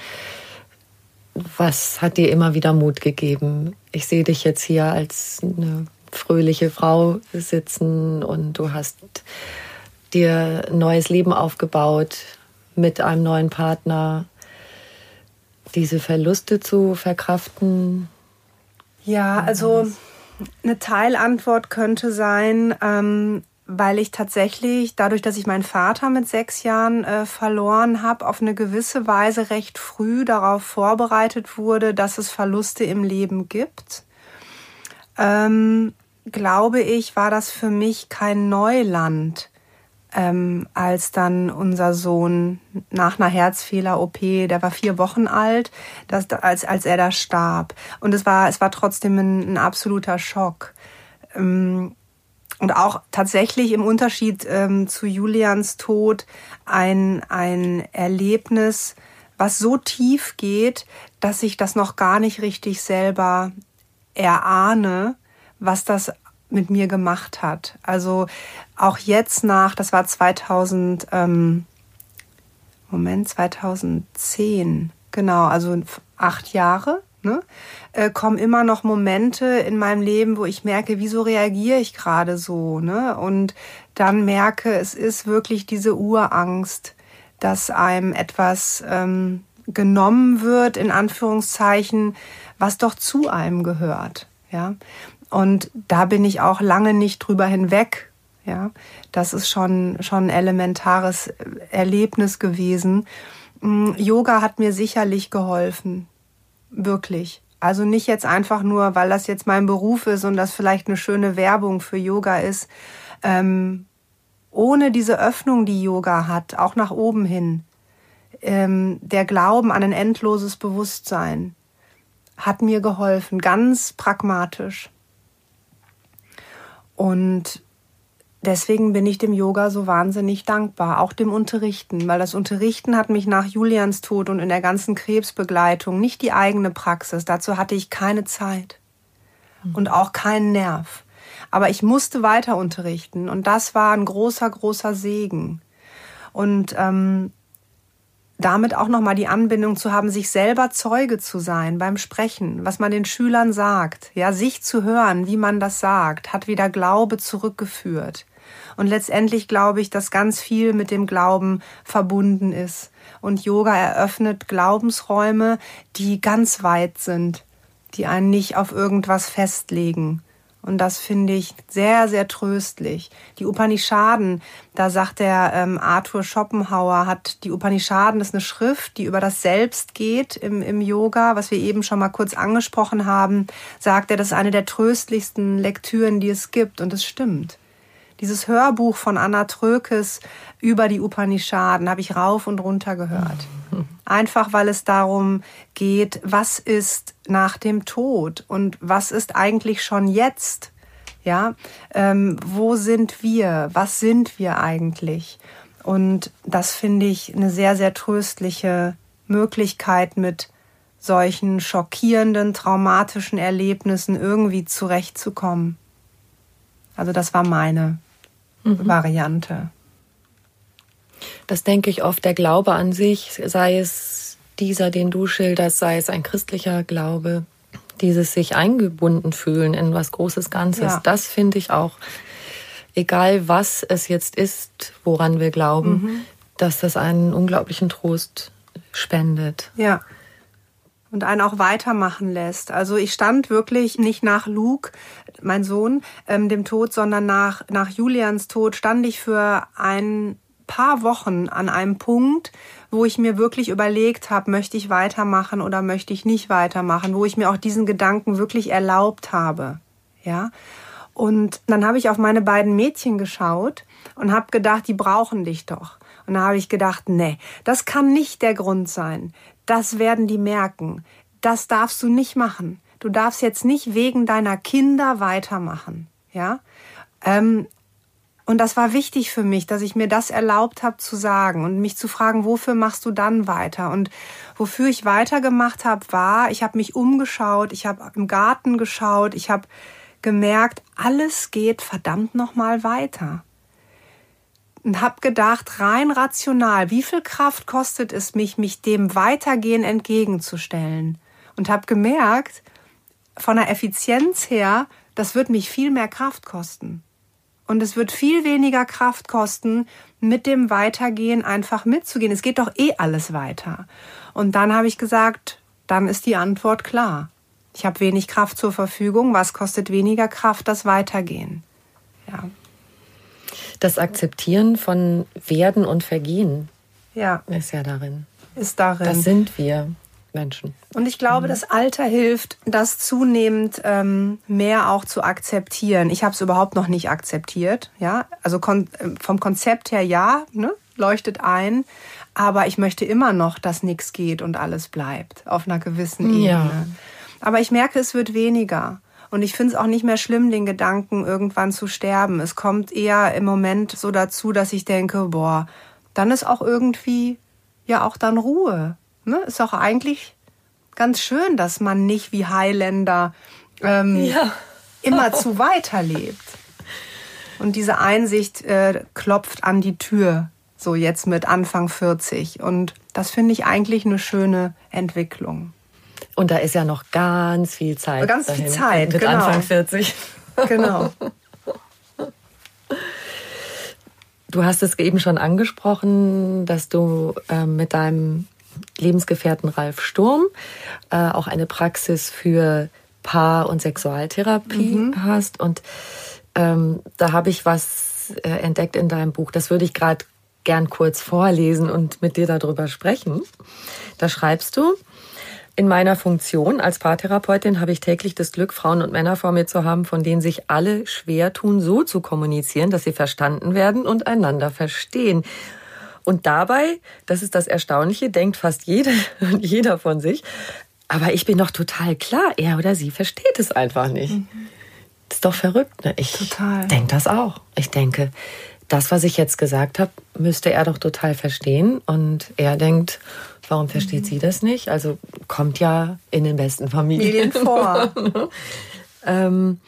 was hat dir immer wieder Mut gegeben? Ich sehe dich jetzt hier als eine fröhliche Frau sitzen und du hast dir ein neues Leben aufgebaut mit einem neuen Partner. Diese Verluste zu verkraften? Ja, also eine Teilantwort könnte sein, ähm, weil ich tatsächlich, dadurch, dass ich meinen Vater mit sechs Jahren äh, verloren habe, auf eine gewisse Weise recht früh darauf vorbereitet wurde, dass es Verluste im Leben gibt. Ähm, glaube ich, war das für mich kein Neuland, ähm, als dann unser Sohn nach einer Herzfehler-OP, der war vier Wochen alt, dass, als, als er da starb. Und es war, es war trotzdem ein, ein absoluter Schock. Ähm, und auch tatsächlich im Unterschied ähm, zu Julians Tod ein, ein Erlebnis, was so tief geht, dass ich das noch gar nicht richtig selber erahne, was das mit mir gemacht hat. Also auch jetzt nach, das war 2000, ähm, Moment, 2010, genau, also acht Jahre ne, äh, kommen immer noch Momente in meinem Leben, wo ich merke, wieso reagiere ich gerade so, ne? Und dann merke, es ist wirklich diese Urangst, dass einem etwas ähm, genommen wird, in Anführungszeichen, was doch zu einem gehört, ja. Und da bin ich auch lange nicht drüber hinweg, ja. Das ist schon, schon ein elementares Erlebnis gewesen. Mm, Yoga hat mir sicherlich geholfen, Wirklich. Also nicht jetzt einfach nur, weil das jetzt mein Beruf ist und das vielleicht eine schöne Werbung für Yoga ist. Ähm, ohne diese Öffnung, die Yoga hat, auch nach oben hin, ähm, der Glauben an ein endloses Bewusstsein, hat mir geholfen, ganz pragmatisch. Und deswegen bin ich dem Yoga so wahnsinnig dankbar, auch dem Unterrichten, weil das Unterrichten hat mich nach Julians Tod und in der ganzen Krebsbegleitung nicht die eigene Praxis, dazu hatte ich keine Zeit hm. und auch keinen Nerv. Aber ich musste weiter unterrichten und das war ein großer, großer Segen. Und ähm, damit auch nochmal die Anbindung zu haben, sich selber Zeuge zu sein beim Sprechen, was man den Schülern sagt, ja, sich zu hören, wie man das sagt, hat wieder Glaube zurückgeführt. Und letztendlich glaube ich, dass ganz viel mit dem Glauben verbunden ist. Und Yoga eröffnet Glaubensräume, die ganz weit sind, die einen nicht auf irgendwas festlegen. Und das finde ich sehr, sehr tröstlich. Die Upanishaden, da sagt der ähm, Arthur Schopenhauer, hat die Upanishaden ist eine Schrift, die über das Selbst geht im, im Yoga, was wir eben schon mal kurz angesprochen haben, sagt er, das ist eine der tröstlichsten Lektüren, die es gibt. Und es stimmt. Dieses Hörbuch von Anna Trökes über die Upanishaden habe ich rauf und runter gehört. [LAUGHS] Einfach weil es darum geht, was ist nach dem Tod und was ist eigentlich schon jetzt? Ja, ähm, wo sind wir? Was sind wir eigentlich? Und das finde ich eine sehr, sehr tröstliche Möglichkeit, mit solchen schockierenden, traumatischen Erlebnissen irgendwie zurechtzukommen. Also das war meine mhm. Variante. Das denke ich oft, der Glaube an sich, sei es dieser, den du schilderst, sei es ein christlicher Glaube, dieses sich eingebunden fühlen in was Großes Ganzes, ja. das finde ich auch, egal was es jetzt ist, woran wir glauben, mhm. dass das einen unglaublichen Trost spendet. Ja und einen auch weitermachen lässt. Also ich stand wirklich nicht nach Luke, mein Sohn, ähm, dem Tod, sondern nach, nach Julians Tod stand ich für ein paar Wochen an einem Punkt, wo ich mir wirklich überlegt habe, möchte ich weitermachen oder möchte ich nicht weitermachen, wo ich mir auch diesen Gedanken wirklich erlaubt habe. Ja. Und dann habe ich auf meine beiden Mädchen geschaut und habe gedacht, die brauchen dich doch. Und da habe ich gedacht, nee, das kann nicht der Grund sein das werden die merken. Das darfst du nicht machen. Du darfst jetzt nicht wegen deiner Kinder weitermachen. Ja? Ähm, und das war wichtig für mich, dass ich mir das erlaubt habe zu sagen und mich zu fragen, wofür machst du dann weiter? Und wofür ich weitergemacht habe, war, ich habe mich umgeschaut, ich habe im Garten geschaut, ich habe gemerkt, alles geht verdammt nochmal weiter und habe gedacht, rein rational, wie viel Kraft kostet es mich, mich dem Weitergehen entgegenzustellen? und habe gemerkt, von der Effizienz her, das wird mich viel mehr Kraft kosten. Und es wird viel weniger Kraft kosten, mit dem Weitergehen einfach mitzugehen. Es geht doch eh alles weiter. Und dann habe ich gesagt, dann ist die Antwort klar. Ich habe wenig Kraft zur Verfügung. Was kostet weniger Kraft? Das Weitergehen. Ja. Das Akzeptieren von Werden und Vergehen ja. ist ja darin. Ist darin. Das sind wir Menschen. Und ich glaube, mhm. das Alter hilft, das zunehmend ähm, mehr auch zu akzeptieren. Ich habe es überhaupt noch nicht akzeptiert. Ja, also kon vom Konzept her ja, ne? leuchtet ein. Aber ich möchte immer noch, dass nichts geht und alles bleibt auf einer gewissen Ebene. Ja. Aber ich merke, es wird weniger. Und ich finde es auch nicht mehr schlimm, den Gedanken, irgendwann zu sterben. Es kommt eher im Moment so dazu, dass ich denke, boah, dann ist auch irgendwie ja auch dann Ruhe. Ne? Ist auch eigentlich ganz schön, dass man nicht wie Highlander ähm, ja. immer [LAUGHS] zu weiterlebt. Und diese Einsicht äh, klopft an die Tür, so jetzt mit Anfang 40. Und das finde ich eigentlich eine schöne Entwicklung. Und da ist ja noch ganz viel Zeit. Ganz dahin, viel Zeit, mit genau. Anfang 40. Genau. Du hast es eben schon angesprochen, dass du äh, mit deinem Lebensgefährten Ralf Sturm äh, auch eine Praxis für Paar- und Sexualtherapie mhm. hast. Und ähm, da habe ich was äh, entdeckt in deinem Buch. Das würde ich gerade gern kurz vorlesen und mit dir darüber sprechen. Da schreibst du, in meiner Funktion als Paartherapeutin habe ich täglich das Glück, Frauen und Männer vor mir zu haben, von denen sich alle schwer tun, so zu kommunizieren, dass sie verstanden werden und einander verstehen. Und dabei, das ist das Erstaunliche, denkt fast jede, [LAUGHS] jeder von sich, aber ich bin doch total klar, er oder sie versteht es einfach nicht. Mhm. Das ist doch verrückt. Ne? Ich denke das auch. Ich denke, das, was ich jetzt gesagt habe, müsste er doch total verstehen. Und er denkt, warum versteht mhm. sie das nicht? Also kommt ja in den besten Familien, Familien [LAUGHS] vor. ähm,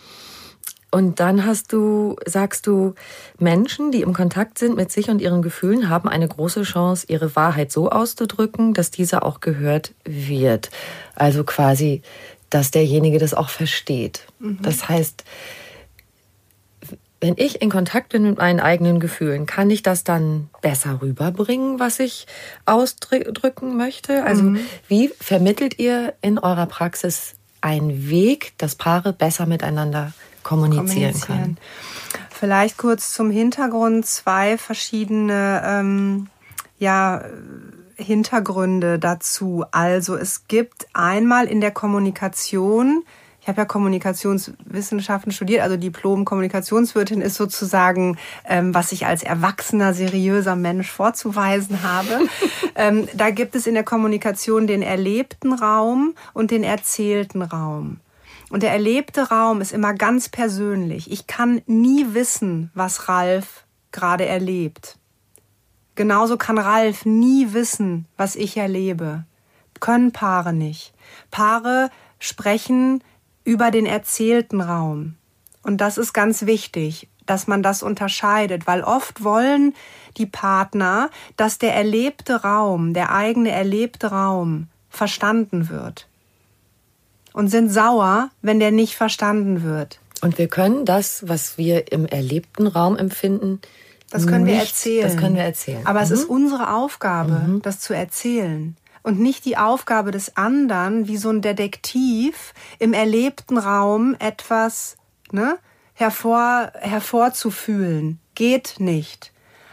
und dann hast du, sagst du, Menschen, die im Kontakt sind mit sich und ihren Gefühlen, haben eine große Chance, ihre Wahrheit so auszudrücken, dass diese auch gehört wird. Also quasi, dass derjenige das auch versteht. Mhm. Das heißt, wenn ich in Kontakt bin mit meinen eigenen Gefühlen, kann ich das dann besser rüberbringen, was ich ausdrücken möchte? Also, mhm. wie vermittelt ihr in eurer Praxis einen Weg, dass Paare besser miteinander kommunizieren, kommunizieren. können. Vielleicht kurz zum Hintergrund zwei verschiedene ähm, ja, Hintergründe dazu. Also es gibt einmal in der Kommunikation ich habe ja Kommunikationswissenschaften studiert, also Diplom-Kommunikationswirtin ist sozusagen, ähm, was ich als erwachsener, seriöser Mensch vorzuweisen habe. [LAUGHS] ähm, da gibt es in der Kommunikation den erlebten Raum und den erzählten Raum. Und der erlebte Raum ist immer ganz persönlich. Ich kann nie wissen, was Ralf gerade erlebt. Genauso kann Ralf nie wissen, was ich erlebe. Können Paare nicht. Paare sprechen über den erzählten Raum. Und das ist ganz wichtig, dass man das unterscheidet, weil oft wollen die Partner, dass der erlebte Raum, der eigene erlebte Raum verstanden wird und sind sauer, wenn der nicht verstanden wird. Und wir können das, was wir im erlebten Raum empfinden, das können nicht, wir erzählen. Das können wir erzählen. Aber mhm. es ist unsere Aufgabe, mhm. das zu erzählen. Und nicht die Aufgabe des anderen, wie so ein Detektiv im erlebten Raum etwas ne, hervor, hervorzufühlen. Geht nicht.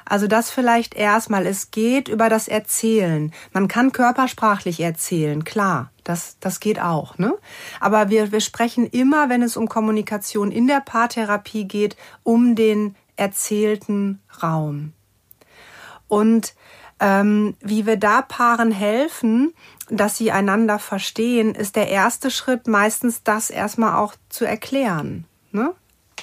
Also das vielleicht erstmal. Es geht über das Erzählen. Man kann körpersprachlich erzählen, klar. Das, das geht auch. Ne? Aber wir, wir sprechen immer, wenn es um Kommunikation in der Paartherapie geht, um den erzählten Raum. Und ähm, wie wir da Paaren helfen, dass sie einander verstehen, ist der erste Schritt meistens das erstmal auch zu erklären. Ne?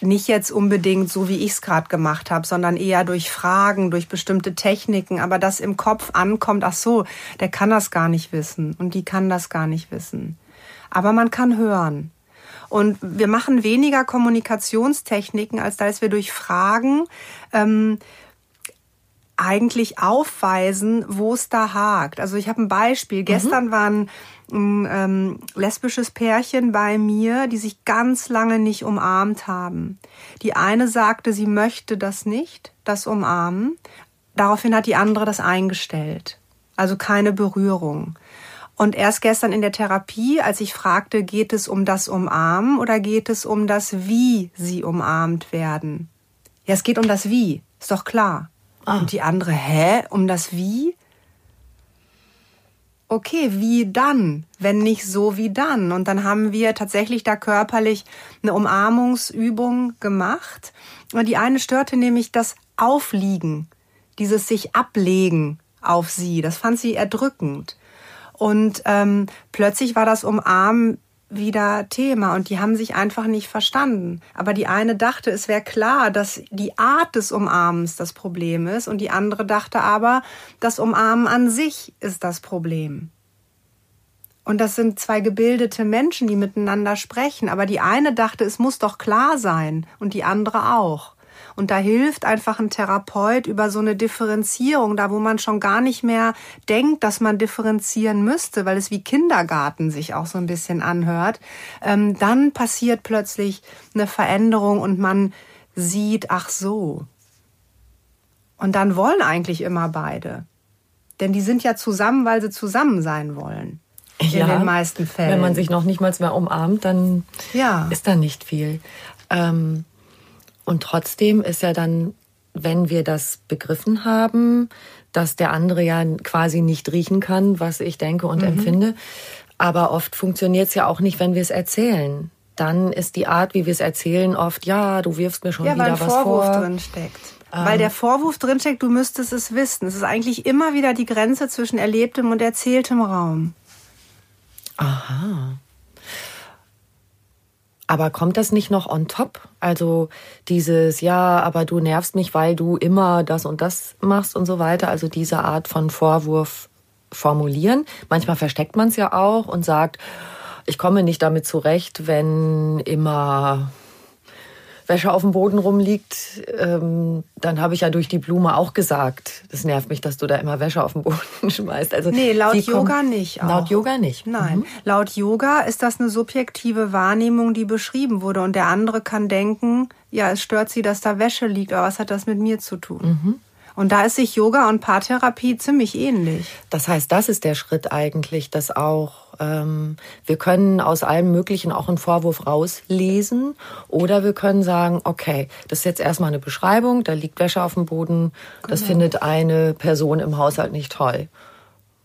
nicht jetzt unbedingt so, wie ich es gerade gemacht habe, sondern eher durch Fragen, durch bestimmte Techniken, aber das im Kopf ankommt, ach so, der kann das gar nicht wissen und die kann das gar nicht wissen. Aber man kann hören. Und wir machen weniger Kommunikationstechniken, als dass wir durch Fragen ähm, eigentlich aufweisen, wo es da hakt. Also ich habe ein Beispiel. Mhm. Gestern waren ein ähm, lesbisches Pärchen bei mir, die sich ganz lange nicht umarmt haben. Die eine sagte, sie möchte das nicht, das Umarmen. Daraufhin hat die andere das eingestellt. Also keine Berührung. Und erst gestern in der Therapie, als ich fragte, geht es um das Umarmen oder geht es um das, wie sie umarmt werden? Ja, es geht um das Wie, ist doch klar. Ah. Und die andere, hä, um das Wie? okay, wie dann, wenn nicht so wie dann? Und dann haben wir tatsächlich da körperlich eine Umarmungsübung gemacht. Und die eine störte nämlich das Aufliegen, dieses sich ablegen auf sie. Das fand sie erdrückend. Und ähm, plötzlich war das Umarmen wieder Thema und die haben sich einfach nicht verstanden. Aber die eine dachte, es wäre klar, dass die Art des Umarmens das Problem ist und die andere dachte aber, das Umarmen an sich ist das Problem. Und das sind zwei gebildete Menschen, die miteinander sprechen. Aber die eine dachte, es muss doch klar sein und die andere auch. Und da hilft einfach ein Therapeut über so eine Differenzierung, da wo man schon gar nicht mehr denkt, dass man differenzieren müsste, weil es wie Kindergarten sich auch so ein bisschen anhört. Ähm, dann passiert plötzlich eine Veränderung und man sieht, ach so. Und dann wollen eigentlich immer beide. Denn die sind ja zusammen, weil sie zusammen sein wollen. Ja, in den meisten Fällen. Wenn man sich noch nicht mal mehr umarmt, dann ja. ist da nicht viel. Ähm, und trotzdem ist ja dann, wenn wir das begriffen haben, dass der andere ja quasi nicht riechen kann, was ich denke und mhm. empfinde. Aber oft funktioniert es ja auch nicht, wenn wir es erzählen. Dann ist die Art, wie wir es erzählen, oft, ja, du wirfst mir schon ja, wieder was Vorwurf vor. Drin steckt. Ähm. Weil der Vorwurf drinsteckt, du müsstest es wissen. Es ist eigentlich immer wieder die Grenze zwischen erlebtem und erzähltem Raum. Aha. Aber kommt das nicht noch on top? Also dieses, ja, aber du nervst mich, weil du immer das und das machst und so weiter. Also diese Art von Vorwurf formulieren. Manchmal versteckt man es ja auch und sagt, ich komme nicht damit zurecht, wenn immer Wäsche auf dem Boden rumliegt, ähm, dann habe ich ja durch die Blume auch gesagt, das nervt mich, dass du da immer Wäsche auf den Boden [LAUGHS] schmeißt. Also nee, laut Yoga nicht. Auch. Laut Yoga nicht. Nein, mhm. laut Yoga ist das eine subjektive Wahrnehmung, die beschrieben wurde und der andere kann denken, ja, es stört sie, dass da Wäsche liegt, aber was hat das mit mir zu tun? Mhm. Und da ist sich Yoga und Paartherapie ziemlich ähnlich. Das heißt, das ist der Schritt eigentlich, dass auch ähm, wir können aus allem Möglichen auch einen Vorwurf rauslesen oder wir können sagen, okay, das ist jetzt erstmal eine Beschreibung, da liegt Wäsche auf dem Boden, genau. das findet eine Person im Haushalt nicht toll.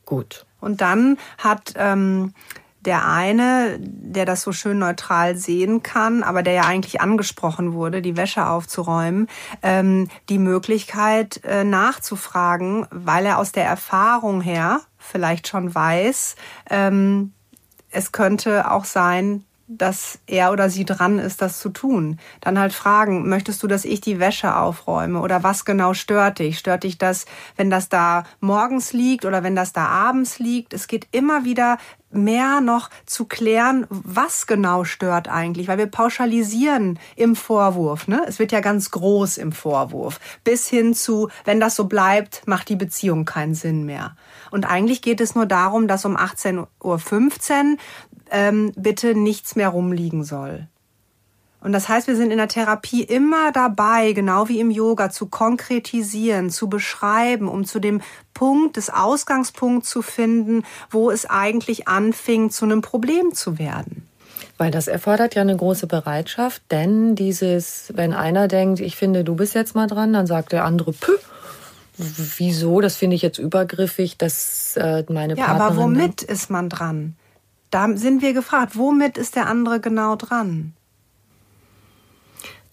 Gut. Und dann hat ähm, der eine, der das so schön neutral sehen kann, aber der ja eigentlich angesprochen wurde, die Wäsche aufzuräumen, ähm, die Möglichkeit äh, nachzufragen, weil er aus der Erfahrung her vielleicht schon weiß, ähm, es könnte auch sein, dass er oder sie dran ist, das zu tun. Dann halt fragen, möchtest du, dass ich die Wäsche aufräume oder was genau stört dich? Stört dich das, wenn das da morgens liegt oder wenn das da abends liegt? Es geht immer wieder mehr noch zu klären, was genau stört eigentlich, weil wir pauschalisieren im Vorwurf. Ne? Es wird ja ganz groß im Vorwurf, bis hin zu, wenn das so bleibt, macht die Beziehung keinen Sinn mehr. Und eigentlich geht es nur darum, dass um 18.15 Uhr ähm, bitte nichts mehr rumliegen soll. Und das heißt, wir sind in der Therapie immer dabei, genau wie im Yoga, zu konkretisieren, zu beschreiben, um zu dem Punkt, des Ausgangspunkts zu finden, wo es eigentlich anfing, zu einem Problem zu werden. Weil das erfordert ja eine große Bereitschaft, denn dieses, wenn einer denkt, ich finde, du bist jetzt mal dran, dann sagt der andere, Püh, wieso, das finde ich jetzt übergriffig, dass äh, meine ja, Partnerin... Ja, aber womit ist man dran? Da sind wir gefragt, womit ist der andere genau dran?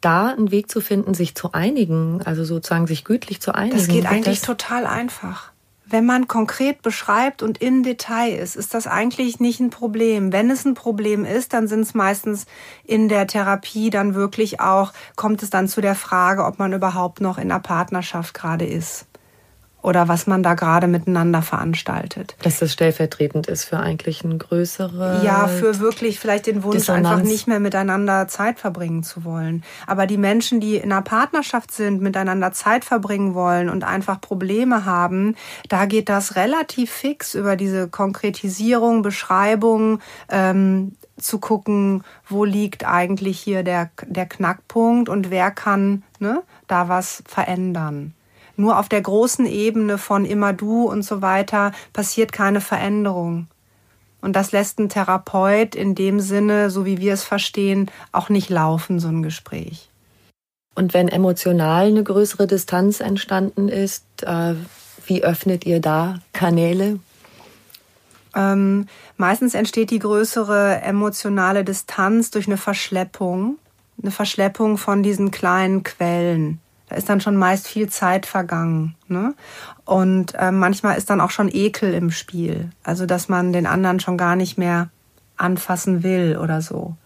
Da einen Weg zu finden, sich zu einigen, also sozusagen sich gütlich zu einigen. Das geht eigentlich das total einfach. Wenn man konkret beschreibt und in Detail ist, ist das eigentlich nicht ein Problem. Wenn es ein Problem ist, dann sind es meistens in der Therapie dann wirklich auch, kommt es dann zu der Frage, ob man überhaupt noch in einer Partnerschaft gerade ist. Oder was man da gerade miteinander veranstaltet. Dass das stellvertretend ist für eigentlich ein größere. Ja, für wirklich vielleicht den Wunsch, Dissonanz. einfach nicht mehr miteinander Zeit verbringen zu wollen. Aber die Menschen, die in einer Partnerschaft sind, miteinander Zeit verbringen wollen und einfach Probleme haben, da geht das relativ fix über diese Konkretisierung, Beschreibung, ähm, zu gucken, wo liegt eigentlich hier der, der Knackpunkt und wer kann ne, da was verändern. Nur auf der großen Ebene von immer du und so weiter passiert keine Veränderung. Und das lässt ein Therapeut in dem Sinne, so wie wir es verstehen, auch nicht laufen, so ein Gespräch. Und wenn emotional eine größere Distanz entstanden ist, äh, wie öffnet ihr da Kanäle? Ähm, meistens entsteht die größere emotionale Distanz durch eine Verschleppung, eine Verschleppung von diesen kleinen Quellen. Da ist dann schon meist viel Zeit vergangen. Ne? Und äh, manchmal ist dann auch schon Ekel im Spiel. Also, dass man den anderen schon gar nicht mehr anfassen will oder so.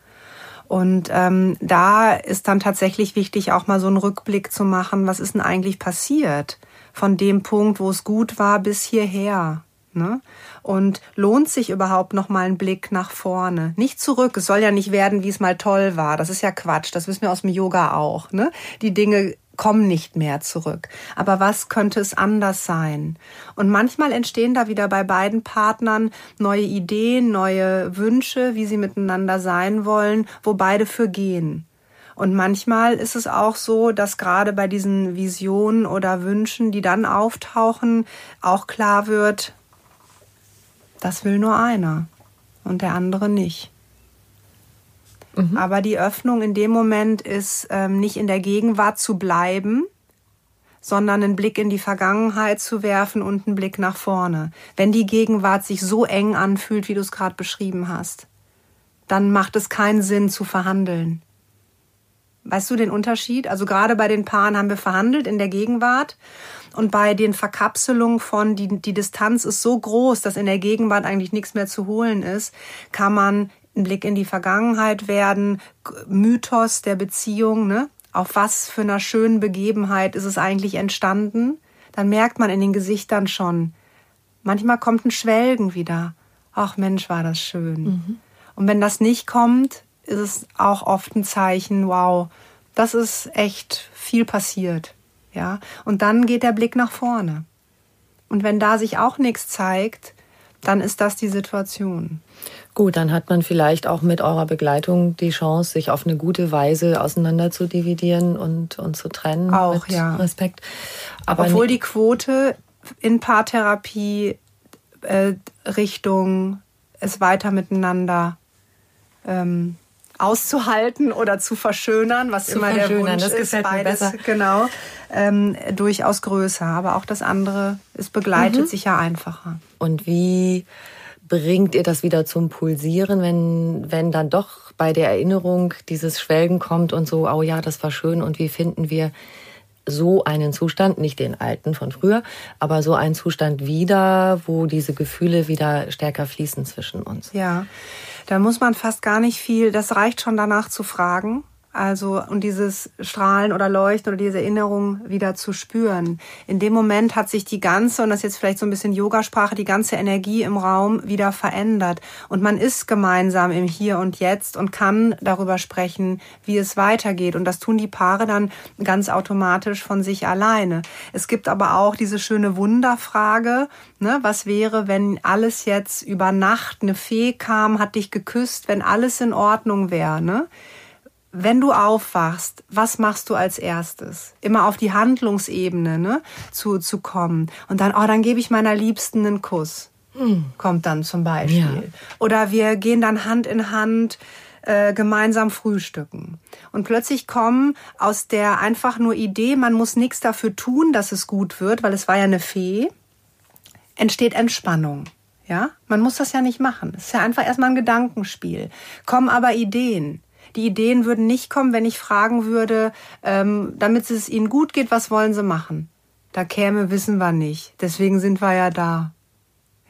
Und ähm, da ist dann tatsächlich wichtig, auch mal so einen Rückblick zu machen, was ist denn eigentlich passiert von dem Punkt, wo es gut war, bis hierher. Ne? Und lohnt sich überhaupt noch mal ein Blick nach vorne? Nicht zurück. Es soll ja nicht werden, wie es mal toll war. Das ist ja Quatsch. Das wissen wir aus dem Yoga auch. Ne? Die Dinge kommen nicht mehr zurück. Aber was könnte es anders sein? Und manchmal entstehen da wieder bei beiden Partnern neue Ideen, neue Wünsche, wie sie miteinander sein wollen, wo beide für gehen. Und manchmal ist es auch so, dass gerade bei diesen Visionen oder Wünschen, die dann auftauchen, auch klar wird, das will nur einer und der andere nicht. Mhm. Aber die Öffnung in dem Moment ist ähm, nicht in der Gegenwart zu bleiben, sondern einen Blick in die Vergangenheit zu werfen und einen Blick nach vorne. Wenn die Gegenwart sich so eng anfühlt, wie du es gerade beschrieben hast, dann macht es keinen Sinn zu verhandeln. Weißt du den Unterschied? Also gerade bei den Paaren haben wir verhandelt in der Gegenwart und bei den Verkapselungen von die, die Distanz ist so groß, dass in der Gegenwart eigentlich nichts mehr zu holen ist, kann man ein Blick in die Vergangenheit werden, Mythos der Beziehung, ne? Auf was für einer schönen Begebenheit ist es eigentlich entstanden? Dann merkt man in den Gesichtern schon. Manchmal kommt ein Schwelgen wieder. Ach Mensch, war das schön. Mhm. Und wenn das nicht kommt, ist es auch oft ein Zeichen, wow, das ist echt viel passiert. Ja, und dann geht der Blick nach vorne. Und wenn da sich auch nichts zeigt, dann ist das die Situation. Gut, dann hat man vielleicht auch mit eurer Begleitung die Chance, sich auf eine gute Weise auseinander zu dividieren und, und zu trennen. Auch, ja. Respekt. Aber Obwohl die Quote in Paartherapie äh, Richtung es weiter miteinander ähm, auszuhalten oder zu verschönern, was zu immer der Wunsch das ist, beides, besser. genau, ähm, durchaus größer. Aber auch das andere, es begleitet mhm. sich ja einfacher. Und wie bringt ihr das wieder zum Pulsieren, wenn, wenn dann doch bei der Erinnerung dieses Schwelgen kommt und so, oh ja, das war schön und wie finden wir so einen Zustand, nicht den alten von früher, aber so einen Zustand wieder, wo diese Gefühle wieder stärker fließen zwischen uns. Ja, da muss man fast gar nicht viel, das reicht schon danach zu fragen also, und dieses Strahlen oder Leuchten oder diese Erinnerung wieder zu spüren. In dem Moment hat sich die ganze, und das ist jetzt vielleicht so ein bisschen Yogasprache, die ganze Energie im Raum wieder verändert. Und man ist gemeinsam im Hier und Jetzt und kann darüber sprechen, wie es weitergeht. Und das tun die Paare dann ganz automatisch von sich alleine. Es gibt aber auch diese schöne Wunderfrage, ne, was wäre, wenn alles jetzt über Nacht eine Fee kam, hat dich geküsst, wenn alles in Ordnung wäre, ne? Wenn du aufwachst, was machst du als erstes? Immer auf die Handlungsebene ne, zu, zu kommen. Und dann, oh, dann gebe ich meiner Liebsten einen Kuss. Hm. Kommt dann zum Beispiel. Ja. Oder wir gehen dann Hand in Hand äh, gemeinsam frühstücken. Und plötzlich kommen aus der einfach nur Idee, man muss nichts dafür tun, dass es gut wird, weil es war ja eine Fee, entsteht Entspannung. Ja, man muss das ja nicht machen. Es ist ja einfach erstmal ein Gedankenspiel. Kommen aber Ideen. Die Ideen würden nicht kommen, wenn ich fragen würde, ähm, damit es ihnen gut geht, was wollen sie machen? Da käme, wissen wir nicht. Deswegen sind wir ja da.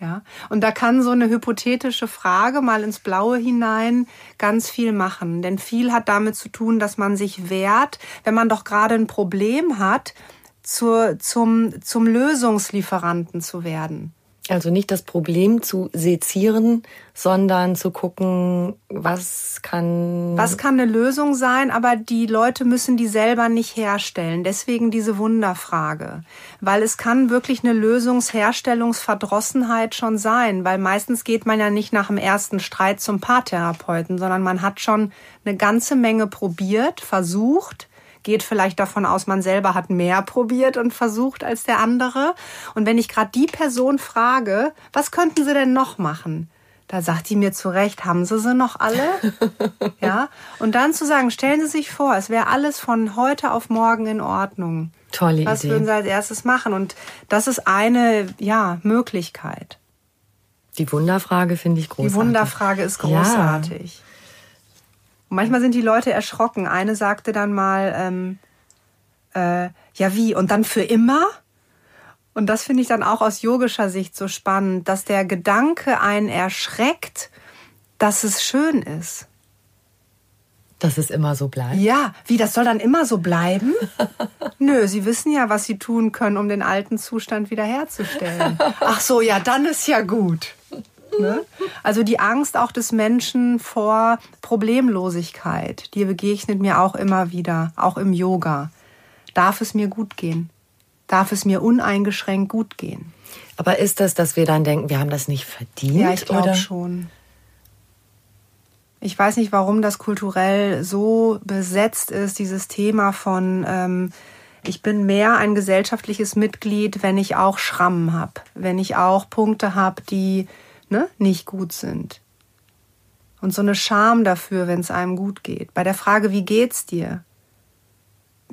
Ja, und da kann so eine hypothetische Frage mal ins Blaue hinein ganz viel machen. Denn viel hat damit zu tun, dass man sich wehrt, wenn man doch gerade ein Problem hat, zur, zum, zum Lösungslieferanten zu werden. Also nicht das Problem zu sezieren, sondern zu gucken, was kann. Was kann eine Lösung sein, aber die Leute müssen die selber nicht herstellen. Deswegen diese Wunderfrage. Weil es kann wirklich eine Lösungsherstellungsverdrossenheit schon sein, weil meistens geht man ja nicht nach dem ersten Streit zum Paartherapeuten, sondern man hat schon eine ganze Menge probiert, versucht, geht vielleicht davon aus, man selber hat mehr probiert und versucht als der andere. Und wenn ich gerade die Person frage, was könnten Sie denn noch machen? Da sagt die mir zurecht, haben Sie sie noch alle? [LAUGHS] ja. Und dann zu sagen, stellen Sie sich vor, es wäre alles von heute auf morgen in Ordnung. Tolle Was Idee. würden Sie als erstes machen? Und das ist eine, ja, Möglichkeit. Die Wunderfrage finde ich großartig. Die Wunderfrage ist großartig. Ja. Und manchmal sind die Leute erschrocken. Eine sagte dann mal, ähm, äh, ja wie, und dann für immer? Und das finde ich dann auch aus yogischer Sicht so spannend, dass der Gedanke einen erschreckt, dass es schön ist. Dass es immer so bleibt? Ja, wie, das soll dann immer so bleiben? [LAUGHS] Nö, Sie wissen ja, was Sie tun können, um den alten Zustand wiederherzustellen. Ach so, ja, dann ist ja gut. Ne? Also die Angst auch des Menschen vor Problemlosigkeit, die begegnet mir auch immer wieder, auch im Yoga. Darf es mir gut gehen? Darf es mir uneingeschränkt gut gehen? Aber ist das, dass wir dann denken, wir haben das nicht verdient? Ja, ich glaube schon. Ich weiß nicht, warum das kulturell so besetzt ist, dieses Thema von ähm, ich bin mehr ein gesellschaftliches Mitglied, wenn ich auch Schrammen habe, wenn ich auch Punkte habe, die ne, nicht gut sind. Und so eine Scham dafür, wenn es einem gut geht. Bei der Frage, wie geht's dir?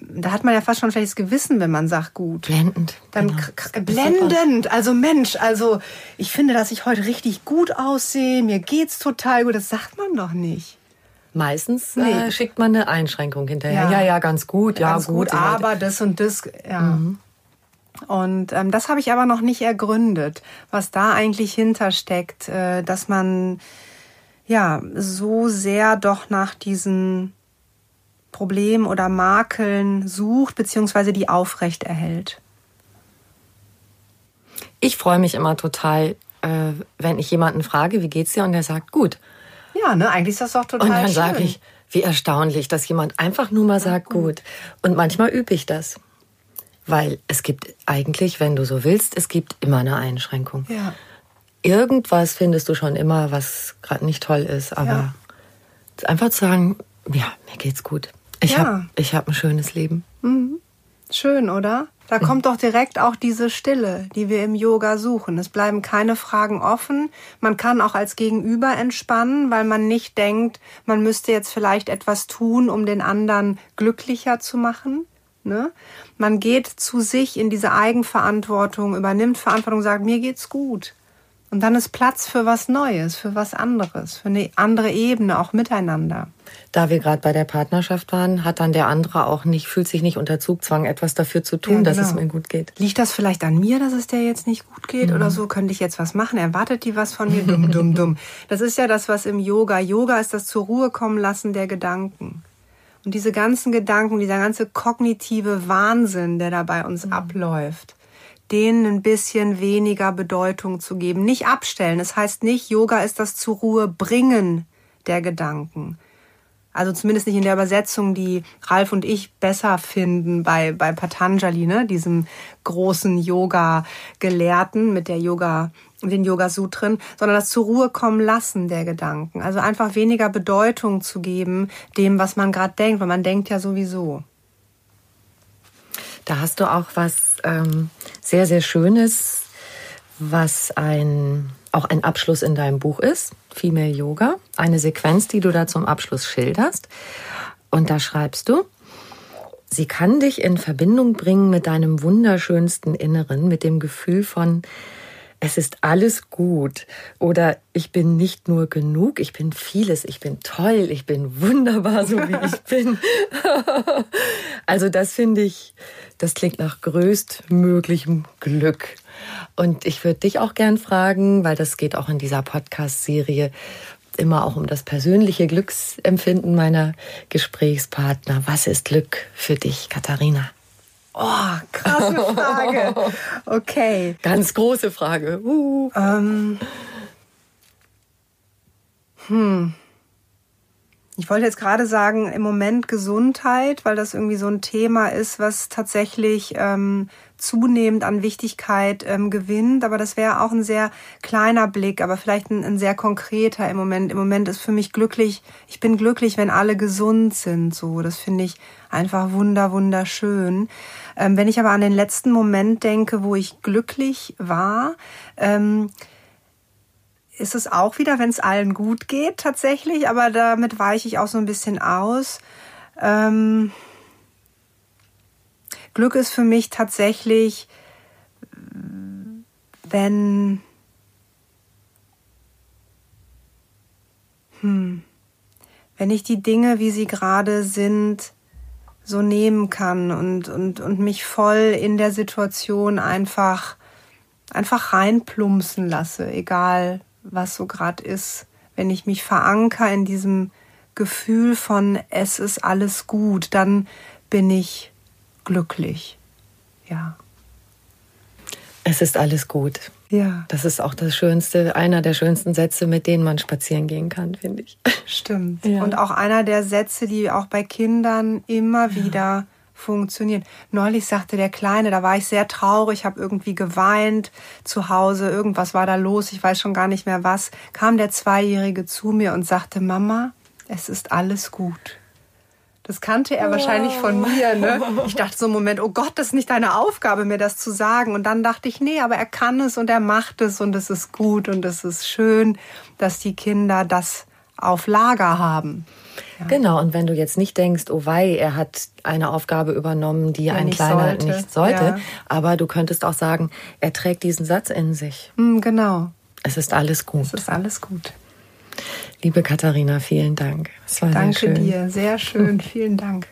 Da hat man ja fast schon ein schlechtes Gewissen, wenn man sagt gut. Blendend. Dann genau. blendend. Also Mensch, also ich finde, dass ich heute richtig gut aussehe. Mir geht's total gut. Das sagt man doch nicht. Meistens nee. äh, schickt man eine Einschränkung hinterher. Ja, ja, ja ganz gut, ja, ganz gut. gut aber das und das, ja. Mhm. Und ähm, das habe ich aber noch nicht ergründet, was da eigentlich hintersteckt, äh, dass man ja so sehr doch nach diesen Problemen oder Makeln sucht, beziehungsweise die aufrecht erhält. Ich freue mich immer total, äh, wenn ich jemanden frage, wie geht's dir, und der sagt gut. Ja, ne, eigentlich ist das doch total Und dann sage ich, wie erstaunlich, dass jemand einfach nur mal sagt gut. gut. Und manchmal übe ich das. Weil es gibt eigentlich, wenn du so willst, es gibt immer eine Einschränkung. Ja. Irgendwas findest du schon immer, was gerade nicht toll ist. Aber ja. einfach zu sagen, ja, mir geht's gut. Ich ja. habe ich hab ein schönes Leben. Mhm. Schön, oder? Da mhm. kommt doch direkt auch diese Stille, die wir im Yoga suchen. Es bleiben keine Fragen offen. Man kann auch als Gegenüber entspannen, weil man nicht denkt, man müsste jetzt vielleicht etwas tun, um den anderen glücklicher zu machen. Ne? Man geht zu sich in diese Eigenverantwortung, übernimmt Verantwortung, sagt, mir geht's gut. Und dann ist Platz für was Neues, für was anderes, für eine andere Ebene, auch miteinander. Da wir gerade bei der Partnerschaft waren, hat dann der andere auch nicht, fühlt sich nicht unter Zugzwang, etwas dafür zu tun, ja, genau. dass es mir gut geht. Liegt das vielleicht an mir, dass es der jetzt nicht gut geht mhm. oder so? Könnte ich jetzt was machen? Erwartet die was von mir? dumm, dumm, dumm. [LAUGHS] Das ist ja das, was im Yoga. Yoga ist das zur Ruhe kommen lassen der Gedanken. Und diese ganzen Gedanken, dieser ganze kognitive Wahnsinn, der da bei uns mhm. abläuft, denen ein bisschen weniger Bedeutung zu geben. Nicht abstellen. Das heißt nicht, Yoga ist das zur Ruhe bringen der Gedanken. Also zumindest nicht in der Übersetzung, die Ralf und ich besser finden bei, bei Patanjali, ne? diesem großen Yoga-Gelehrten mit der Yoga den Yoga-Sutren, sondern das zur Ruhe kommen lassen der Gedanken. Also einfach weniger Bedeutung zu geben dem, was man gerade denkt, weil man denkt ja sowieso. Da hast du auch was ähm, sehr, sehr Schönes, was ein, auch ein Abschluss in deinem Buch ist, Female Yoga. Eine Sequenz, die du da zum Abschluss schilderst. Und da schreibst du, sie kann dich in Verbindung bringen mit deinem wunderschönsten Inneren, mit dem Gefühl von, es ist alles gut oder ich bin nicht nur genug, ich bin vieles, ich bin toll, ich bin wunderbar, so wie ich [LAUGHS] bin. [LAUGHS] also das finde ich, das klingt nach größtmöglichem Glück. Und ich würde dich auch gern fragen, weil das geht auch in dieser Podcast-Serie immer auch um das persönliche Glücksempfinden meiner Gesprächspartner. Was ist Glück für dich, Katharina? Oh, krasse Frage. [LAUGHS] Okay. Ganz große Frage. Uh. Ähm. Hm. Ich wollte jetzt gerade sagen, im Moment Gesundheit, weil das irgendwie so ein Thema ist, was tatsächlich ähm, zunehmend an Wichtigkeit ähm, gewinnt. Aber das wäre auch ein sehr kleiner Blick, aber vielleicht ein, ein, sehr konkreter im Moment. Im Moment ist für mich glücklich, ich bin glücklich, wenn alle gesund sind. So, das finde ich einfach wunder, wunderschön. Ähm, wenn ich aber an den letzten Moment denke, wo ich glücklich war, ähm, ist es auch wieder, wenn es allen gut geht, tatsächlich, aber damit weiche ich auch so ein bisschen aus. Ähm, Glück ist für mich tatsächlich, wenn, hm, wenn ich die Dinge, wie sie gerade sind, so nehmen kann und, und, und mich voll in der Situation einfach, einfach reinplumpsen lasse, egal was so gerade ist, wenn ich mich veranker in diesem Gefühl von es ist alles gut, dann bin ich glücklich. Ja. Es ist alles gut. Ja. Das ist auch das schönste, einer der schönsten Sätze, mit denen man spazieren gehen kann, finde ich. Stimmt. Ja. Und auch einer der Sätze, die auch bei Kindern immer wieder funktionieren. Neulich sagte der Kleine, da war ich sehr traurig, habe irgendwie geweint zu Hause, irgendwas war da los, ich weiß schon gar nicht mehr was. Kam der Zweijährige zu mir und sagte, Mama, es ist alles gut. Das kannte er wahrscheinlich von mir. Ne? Ich dachte so einen Moment, oh Gott, das ist nicht deine Aufgabe, mir das zu sagen. Und dann dachte ich, nee, aber er kann es und er macht es und es ist gut und es ist schön, dass die Kinder das auf Lager haben. Ja. Genau, und wenn du jetzt nicht denkst, oh wei, er hat eine Aufgabe übernommen, die ja, ein Kleiner sollte. nicht sollte, ja. aber du könntest auch sagen, er trägt diesen Satz in sich. Hm, genau. Es ist alles gut. Es ist alles gut. Liebe Katharina, vielen Dank. Es war Danke sehr schön. dir, sehr schön. [LAUGHS] vielen Dank.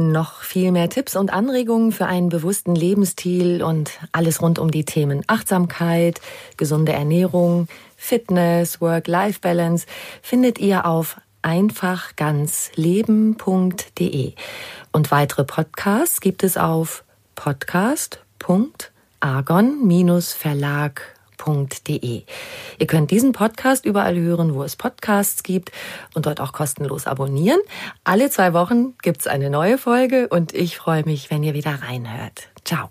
Noch viel mehr Tipps und Anregungen für einen bewussten Lebensstil und alles rund um die Themen Achtsamkeit, gesunde Ernährung, Fitness, Work-Life-Balance findet ihr auf einfachganzleben.de. Und weitere Podcasts gibt es auf podcast.argon-verlag.de. Ihr könnt diesen Podcast überall hören, wo es Podcasts gibt und dort auch kostenlos abonnieren. Alle zwei Wochen gibt es eine neue Folge und ich freue mich, wenn ihr wieder reinhört. Ciao.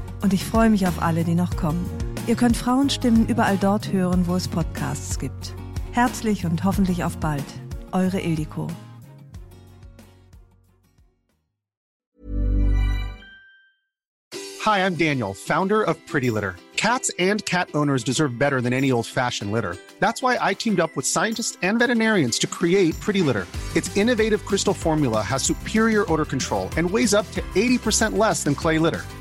Und ich freue mich auf alle, die noch kommen. Ihr könnt Frauenstimmen überall dort hören, wo es Podcasts gibt. Herzlich und hoffentlich auf bald. Eure Ildiko. Hi, I'm Daniel, founder of Pretty Litter. Cats and cat owners deserve better than any old-fashioned litter. That's why I teamed up with scientists and veterinarians to create Pretty Litter. Its innovative crystal formula has superior odor control and weighs up to 80% less than clay litter.